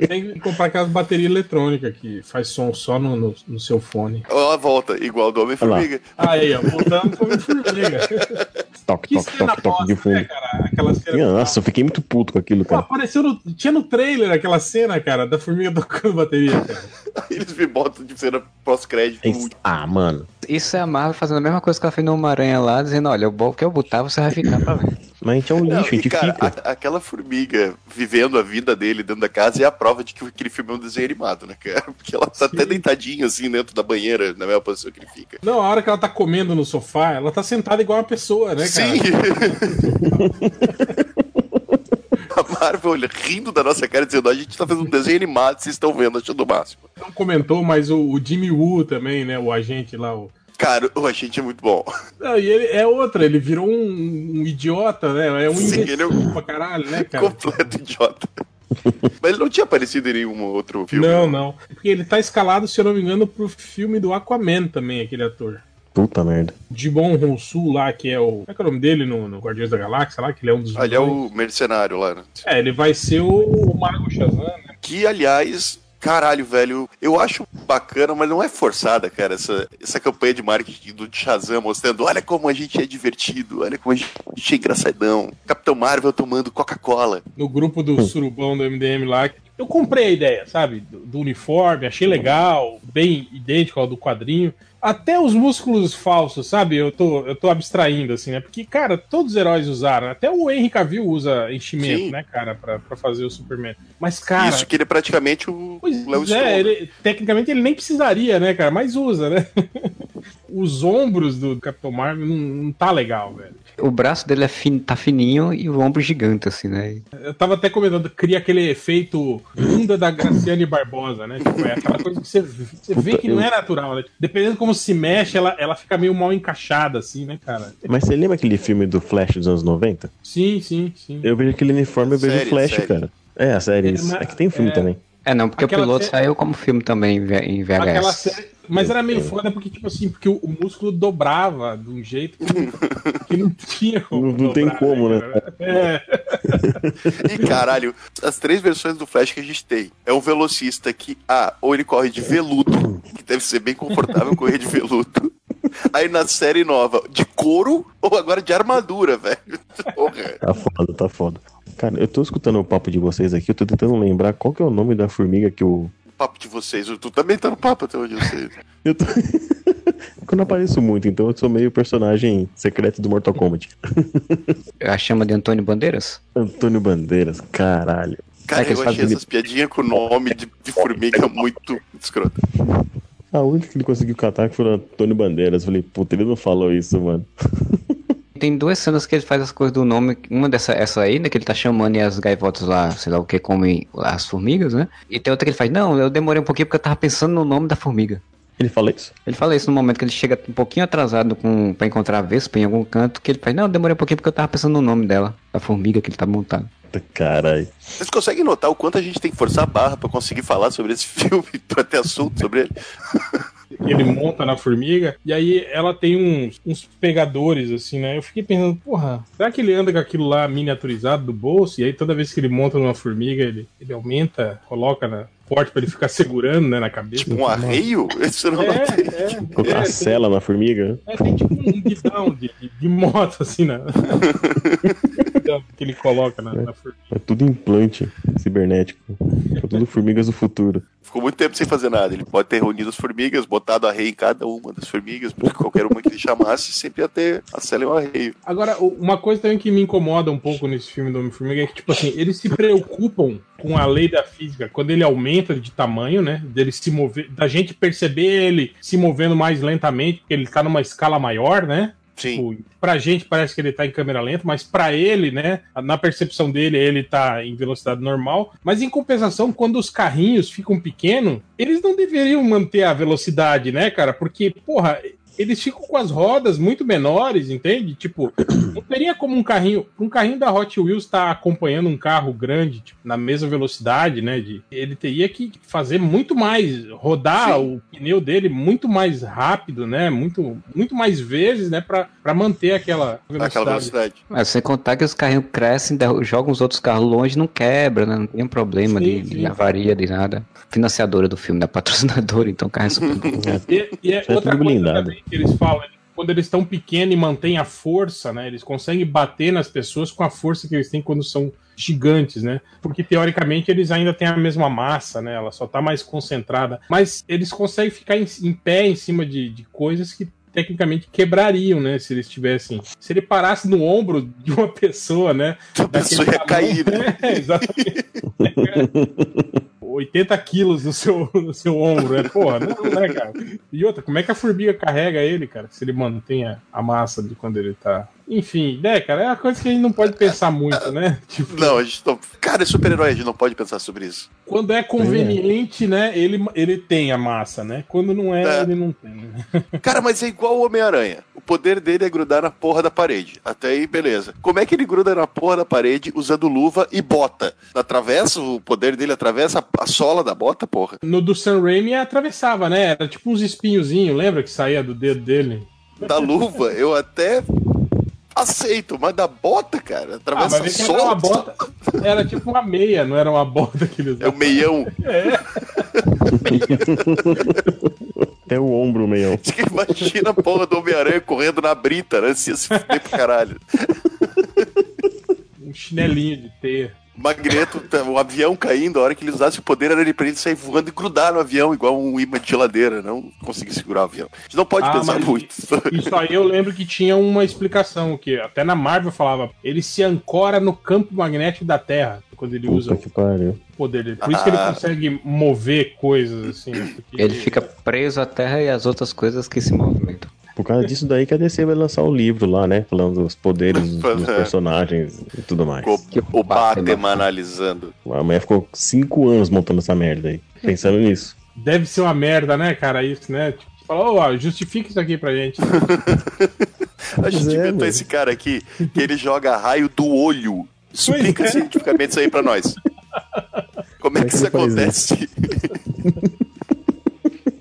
Speaker 3: Tem que comprar aquelas baterias eletrônicas que faz som só no, no, no seu fone.
Speaker 2: Ó, a volta, igual do Homem-Formiga.
Speaker 3: Aí, ó, voltando pro Homem-Formiga.
Speaker 1: Toque,
Speaker 3: Que
Speaker 1: toque, toque, toque de
Speaker 3: né,
Speaker 1: fundo.
Speaker 3: Aquela cena.
Speaker 1: Nossa, eu fiquei muito puto com aquilo,
Speaker 3: Pô,
Speaker 1: cara.
Speaker 3: apareceu no, tinha no trailer aquela cena, cara, da formiga tocando bateria, cara.
Speaker 2: Eles me botam de cena pós-crédito.
Speaker 1: Ah, mano.
Speaker 5: Isso é a Marvel fazendo a mesma coisa que ela fez no Homem-Aranha lá, dizendo, olha, o que eu botar, você vai ficar pra ver.
Speaker 1: Mas a gente é um
Speaker 2: Não,
Speaker 1: lixo, a
Speaker 2: e,
Speaker 1: gente
Speaker 2: cara,
Speaker 1: fica.
Speaker 2: a- aquela formiga vivendo a vida dele dentro da casa é a prova de que aquele filme é um desenho animado, né, cara? Porque ela tá
Speaker 3: Sim.
Speaker 2: até deitadinha assim dentro da banheira, na mesma posição que ele fica.
Speaker 3: Não, a hora que ela tá comendo no sofá, ela tá sentada igual uma pessoa, né, cara?
Speaker 2: Sim! a Marvel rindo da nossa cara, dizendo: a gente tá fazendo um desenho animado, vocês estão vendo, achando o máximo.
Speaker 3: Não comentou, mas o, o Jimmy Woo também, né? O agente lá. O...
Speaker 2: Cara, o agente é muito bom.
Speaker 3: Não, e ele é outra, ele virou um, um idiota, né? É um
Speaker 2: Sim, ele é um-
Speaker 3: pra caralho, né, cara?
Speaker 2: Completo idiota. Mas ele não tinha aparecido em nenhum outro filme.
Speaker 3: Não, não. Porque ele tá escalado, se eu não me engano, pro filme do Aquaman também, aquele ator.
Speaker 1: Puta merda.
Speaker 3: Dibon Ronsu lá, que é o. Como é que é o nome dele no, no Guardiões da Galáxia lá? Que ele é um dos.
Speaker 2: Ah, ele é o mercenário lá, né?
Speaker 3: É, ele vai ser o, o Mago Shazam, né?
Speaker 2: Que, aliás, caralho, velho, eu acho bacana, mas não é forçada, cara, essa, essa campanha de marketing do Shazam mostrando, olha como a gente é divertido, olha como a gente é engraçadão. Capitão Marvel tomando Coca-Cola.
Speaker 3: No grupo do surubão do MDM lá. Eu comprei a ideia, sabe? Do, do uniforme, achei legal, bem idêntico ao do quadrinho. Até os músculos falsos, sabe? Eu tô, eu tô abstraindo, assim, né? Porque, cara, todos os heróis usaram. Até o Henry Cavill usa enchimento,
Speaker 2: Sim.
Speaker 3: né, cara, pra, pra fazer o Superman. Mas, cara.
Speaker 2: Isso que ele é praticamente o
Speaker 3: Pois
Speaker 2: Léo
Speaker 3: é, ele- tecnicamente ele nem precisaria, né, cara? Mas usa, né? Os ombros do Capitão Marvel não, não tá legal, velho.
Speaker 5: O braço dele é fin, tá fininho e o ombro gigante, assim, né?
Speaker 3: Eu tava até comentando, cria aquele efeito bunda da Graciane Barbosa, né? Tipo, é aquela coisa que você, você vê que não é natural, né? Dependendo de como se mexe, ela, ela fica meio mal encaixada, assim, né, cara?
Speaker 1: Mas você lembra aquele filme do Flash dos anos 90?
Speaker 3: Sim, sim, sim.
Speaker 1: Eu vejo aquele uniforme, eu vejo
Speaker 2: Série,
Speaker 1: o Flash,
Speaker 2: série.
Speaker 1: cara. É, a série.
Speaker 3: É,
Speaker 1: isso.
Speaker 3: mas-
Speaker 1: É que tem filme
Speaker 3: é.
Speaker 1: também.
Speaker 5: É, não, porque
Speaker 3: Aquela
Speaker 5: o piloto saiu como filme também em VHS.
Speaker 3: Série. Mas era meio foda porque, tipo assim, porque o, o músculo dobrava de um jeito que, não- que não tinha como.
Speaker 1: Não- não tem
Speaker 3: dobrar,
Speaker 1: como, né?
Speaker 3: É.
Speaker 2: E caralho, as três versões do Flash que a gente tem é um velocista que, ah, ou ele corre de veludo, que deve ser bem confortável correr de veludo. Aí na série nova, de couro ou agora de armadura, velho. Porra.
Speaker 1: Tá foda, tá foda. Cara, eu tô escutando o papo de vocês aqui, eu tô tentando lembrar qual que é o nome da formiga que o.
Speaker 2: O papo de vocês, tu também tá no papo até onde eu sei.
Speaker 1: Eu tô... eu não apareço muito, então eu sou meio personagem secreto do Mortal Kombat.
Speaker 5: A chama de Antônio Bandeiras?
Speaker 1: Antônio Bandeiras, caralho.
Speaker 2: Cara,
Speaker 5: É que
Speaker 2: eu achei
Speaker 5: fazem-
Speaker 2: essas piadinhas com o nome de, de formiga muito escrota.
Speaker 1: A única que ele conseguiu catar foi o Antônio Bandeiras. Eu falei, puta, ele não falou isso, mano.
Speaker 5: Tem duas cenas que ele faz as coisas do nome. Uma dessa essa aí, né? Que ele tá chamando e as gaivotas lá, sei lá o que, comem as formigas, né? E tem outra que ele faz, não, eu demorei um pouquinho porque eu tava pensando no nome da formiga.
Speaker 1: Ele fala isso?
Speaker 5: Ele fala isso no momento que ele chega um pouquinho atrasado com, pra encontrar a Vespa em algum canto, que ele faz, não, eu demorei um pouquinho porque eu tava pensando no nome dela, da formiga que ele tá montando.
Speaker 1: Caralho.
Speaker 2: Vocês conseguem notar o quanto a gente tem que forçar a barra pra conseguir falar sobre esse filme, pra ter assunto sobre ele?
Speaker 3: Ele monta na formiga, e aí ela tem uns, uns pegadores, assim, né? Eu fiquei pensando, porra, será que ele anda com aquilo lá miniaturizado do bolso? E aí toda vez que ele monta numa formiga, ele, ele aumenta, coloca na porte pra ele ficar segurando, né, na cabeça.
Speaker 2: Tipo um arreio? Isso eu não notei.
Speaker 3: É, é,
Speaker 1: Colocar
Speaker 3: é,
Speaker 1: a cela na formiga.
Speaker 3: É, tem tipo um guidão de, de, de moto, assim, né? que ele coloca na, na formiga.
Speaker 1: É tudo implante cibernético. É tudo formigas do futuro.
Speaker 2: Ficou muito tempo sem fazer nada. Ele pode ter reunido as formigas, botado arreio em cada uma das formigas, porque qualquer uma que ele chamasse sempre ia ter a cela e um arreio.
Speaker 3: Agora, o- uma coisa também que me incomoda um pouco nesse filme do Homem-Formiga é que, tipo assim, eles se preocupam com a lei da física quando ele aumenta de tamanho, né? Dele se mover, da gente perceber ele se movendo mais lentamente, porque ele tá numa escala maior, né?
Speaker 2: Sim.
Speaker 3: Tipo, pra gente parece que ele tá em câmera lenta, mas pra ele, né, na percepção dele, ele tá em velocidade normal. Mas em compensação, quando os carrinhos ficam pequenos, eles não deveriam manter a velocidade, né, cara? Porque, porra, eles ficam com as rodas muito menores, entende? Tipo, não teria como um carrinho, um carrinho da Hot Wheels estar acompanhando um carro grande, tipo, na mesma velocidade, né? De, ele teria que fazer muito mais, rodar
Speaker 2: Sim.
Speaker 3: o pneu dele muito mais rápido, né? Muito, muito mais vezes, né? Pra, pra manter aquela velocidade.
Speaker 2: Aquela velocidade.
Speaker 5: Mas sem contar que os carrinhos crescem, jogam os outros carros longe, não quebra, né? Não tem um problema
Speaker 3: Sim,
Speaker 5: de, de
Speaker 3: sim.
Speaker 5: avaria, de nada. Financiadora do filme, da patrocinadora, então o carro é super.
Speaker 3: E, e é
Speaker 1: é
Speaker 3: outra
Speaker 1: tudo
Speaker 3: coisa
Speaker 1: blindado.
Speaker 3: também que eles falam, quando eles estão pequenos e mantêm a força, né? Eles conseguem bater nas pessoas com a força que eles têm quando são gigantes, né? Porque teoricamente eles ainda têm a mesma massa, né? Ela só tá mais concentrada. Mas eles conseguem ficar em, em pé em cima de, de coisas que tecnicamente quebrariam, né? Se eles tivessem. Se ele parasse no ombro de uma pessoa, né?
Speaker 2: A pessoa ia cair, né?
Speaker 3: É, exatamente. 80 quilos no seu, no seu ombro, né? Porra, não, né, cara? E outra, como é que a formiga carrega ele, cara? Se ele mantém a, a massa de quando ele tá Enfim, né, cara, é uma coisa que a gente não pode pensar muito, né?
Speaker 2: Tipo, não, a gente não. Cara, é super-herói, a gente não pode pensar sobre isso.
Speaker 3: Quando é conveniente, é. né, ele, ele tem a massa, né? Quando não é, é. ele não tem. Né?
Speaker 2: Cara, mas é igual o Homem-Aranha. O poder dele é grudar na porra da parede. Até aí, beleza. Como é que ele gruda na porra da parede usando luva e bota? Atravessa, o poder dele atravessa a sola da bota, porra?
Speaker 3: No do Sam Raimi atravessava, né? Era tipo uns espinhozinhos, lembra que saía do dedo dele?
Speaker 2: Da luva, eu até aceito, mas da bota, cara, atravessa ah, mas
Speaker 3: Era, uma bota, era tipo uma meia, não era uma bota que eles
Speaker 2: É o meião. É.
Speaker 1: É o ombro, meião.
Speaker 2: Imagina a porra do Homem-Aranha correndo na brita, né? Se ia se fuder pro caralho.
Speaker 3: Um chinelinho de teia.
Speaker 2: Magneto, tá, o avião caindo, a hora que ele usasse o poder era ele pra ele sair voando e grudar no avião, igual um imã de geladeira, não conseguir segurar o avião. A gente não pode ah, pensar muito.
Speaker 3: Isso aí eu lembro que tinha uma explicação, que até na Marvel falava, ele se ancora no campo magnético da Terra, quando ele Puta usa o poder dele. Por ah. isso que ele ah. consegue mover coisas assim.
Speaker 5: Ele fica preso à Terra e às outras coisas que se movimentam.
Speaker 1: Por causa disso daí que a DC vai lançar o livro lá, né? Falando dos poderes dos personagens e tudo mais.
Speaker 2: O, o Batman analisando.
Speaker 1: A mulher ficou cinco anos montando essa merda aí, pensando nisso.
Speaker 3: Deve ser uma merda, né, cara? Isso, né? Tipo, falou, ó, justifica isso aqui pra gente.
Speaker 2: a gente é, inventou esse cara aqui, que ele joga raio do olho. Explica é. cientificamente isso aí pra nós. Como é, é que, que isso acontece?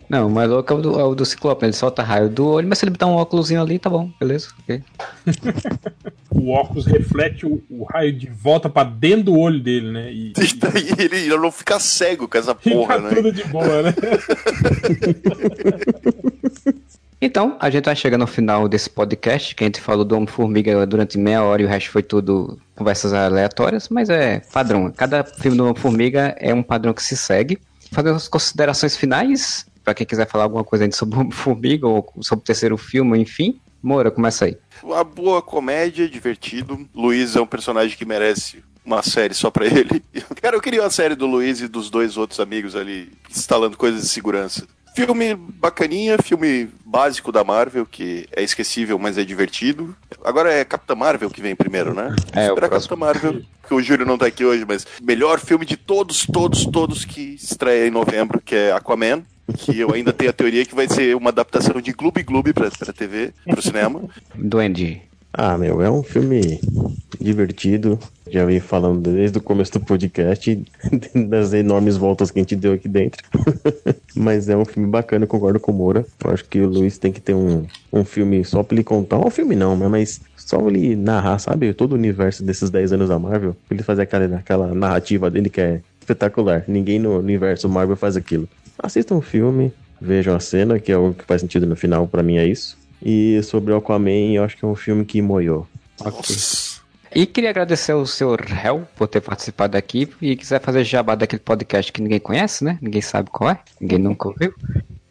Speaker 5: Não, mas louco é o do, é o do Ciclope, ele solta raio do olho, mas se ele botar um óculos ali, tá bom, beleza, ok.
Speaker 3: o óculos reflete o, o, raio de volta pra dentro do olho dele, né? E,
Speaker 2: e... ele não fica cego com essa porra, fica
Speaker 3: né? tudo de boa, né?
Speaker 5: Então, a gente vai chegando no final desse podcast, que a gente falou do Homem-Formiga durante meia hora e o resto foi tudo conversas aleatórias, mas é padrão. Cada filme do Homem-Formiga é um padrão que se segue. Fazendo as considerações finais, para quem quiser falar alguma coisa sobre Formiga ou sobre o terceiro filme, enfim. Moura, começa aí.
Speaker 2: Uma boa comédia, divertido. Luiz é um personagem que merece uma série só pra ele. Cara, eu queria uma série do Luiz e dos dois outros amigos ali instalando coisas de segurança. Filme bacaninha, filme básico da Marvel, que é esquecível, mas é divertido. Agora é Capitã Marvel que vem primeiro, né?
Speaker 5: É, o
Speaker 2: Capitã Marvel, que o Júlio não tá aqui hoje, mas melhor filme de todos, todos, todos que estreia em novembro, que é Aquaman que eu ainda tenho a teoria que vai ser uma adaptação de Gloob Gloob pra, pra TV, pro cinema.
Speaker 5: Duende.
Speaker 1: Ah, meu, é um filme divertido. Já vim falando desde o começo do podcast, das enormes voltas que a gente deu aqui dentro. Mas é um filme bacana, eu concordo com o Moura. Eu acho que o Luiz tem que ter um, um filme só pra ele contar. Um filme não, né, mas só ele narrar, sabe? Todo o universo desses 10 anos da Marvel. Ele fazer aquela, aquela narrativa dele que é espetacular. Ninguém no universo Marvel faz aquilo. Assistam o filme, vejam a cena, que é o que faz sentido no final, para mim é isso. E sobre o Aquaman, eu acho que é um filme que moiou.
Speaker 5: E queria agradecer ao senhor Hel por ter participado aqui e quiser fazer jabá daquele podcast que ninguém conhece, né? Ninguém sabe qual é, ninguém nunca ouviu.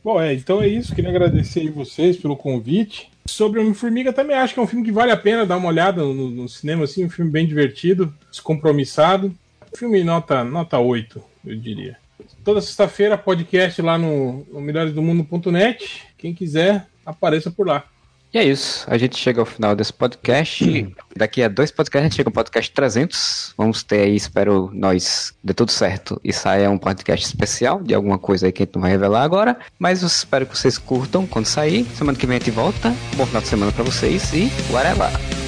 Speaker 3: Bom, é, então é isso. Queria agradecer aí vocês pelo convite. Sobre Homem-Formiga, também acho que é um filme que vale a pena dar uma olhada no, no, cinema, assim, um filme bem divertido, descompromissado. Filme nota, nota 8, eu diria. Toda sexta-feira, podcast lá no, no melhoresdomundo.net. Quem quiser, apareça por lá.
Speaker 5: E é isso. A gente chega ao final desse podcast. Daqui a dois podcasts, a gente chega ao podcast 300. Vamos ter aí, espero nós, dê tudo certo e saia um podcast especial de alguma coisa aí que a gente não vai revelar agora. Mas eu espero que vocês curtam quando sair. Semana que vem a gente volta. Bom final de semana para vocês e whatever.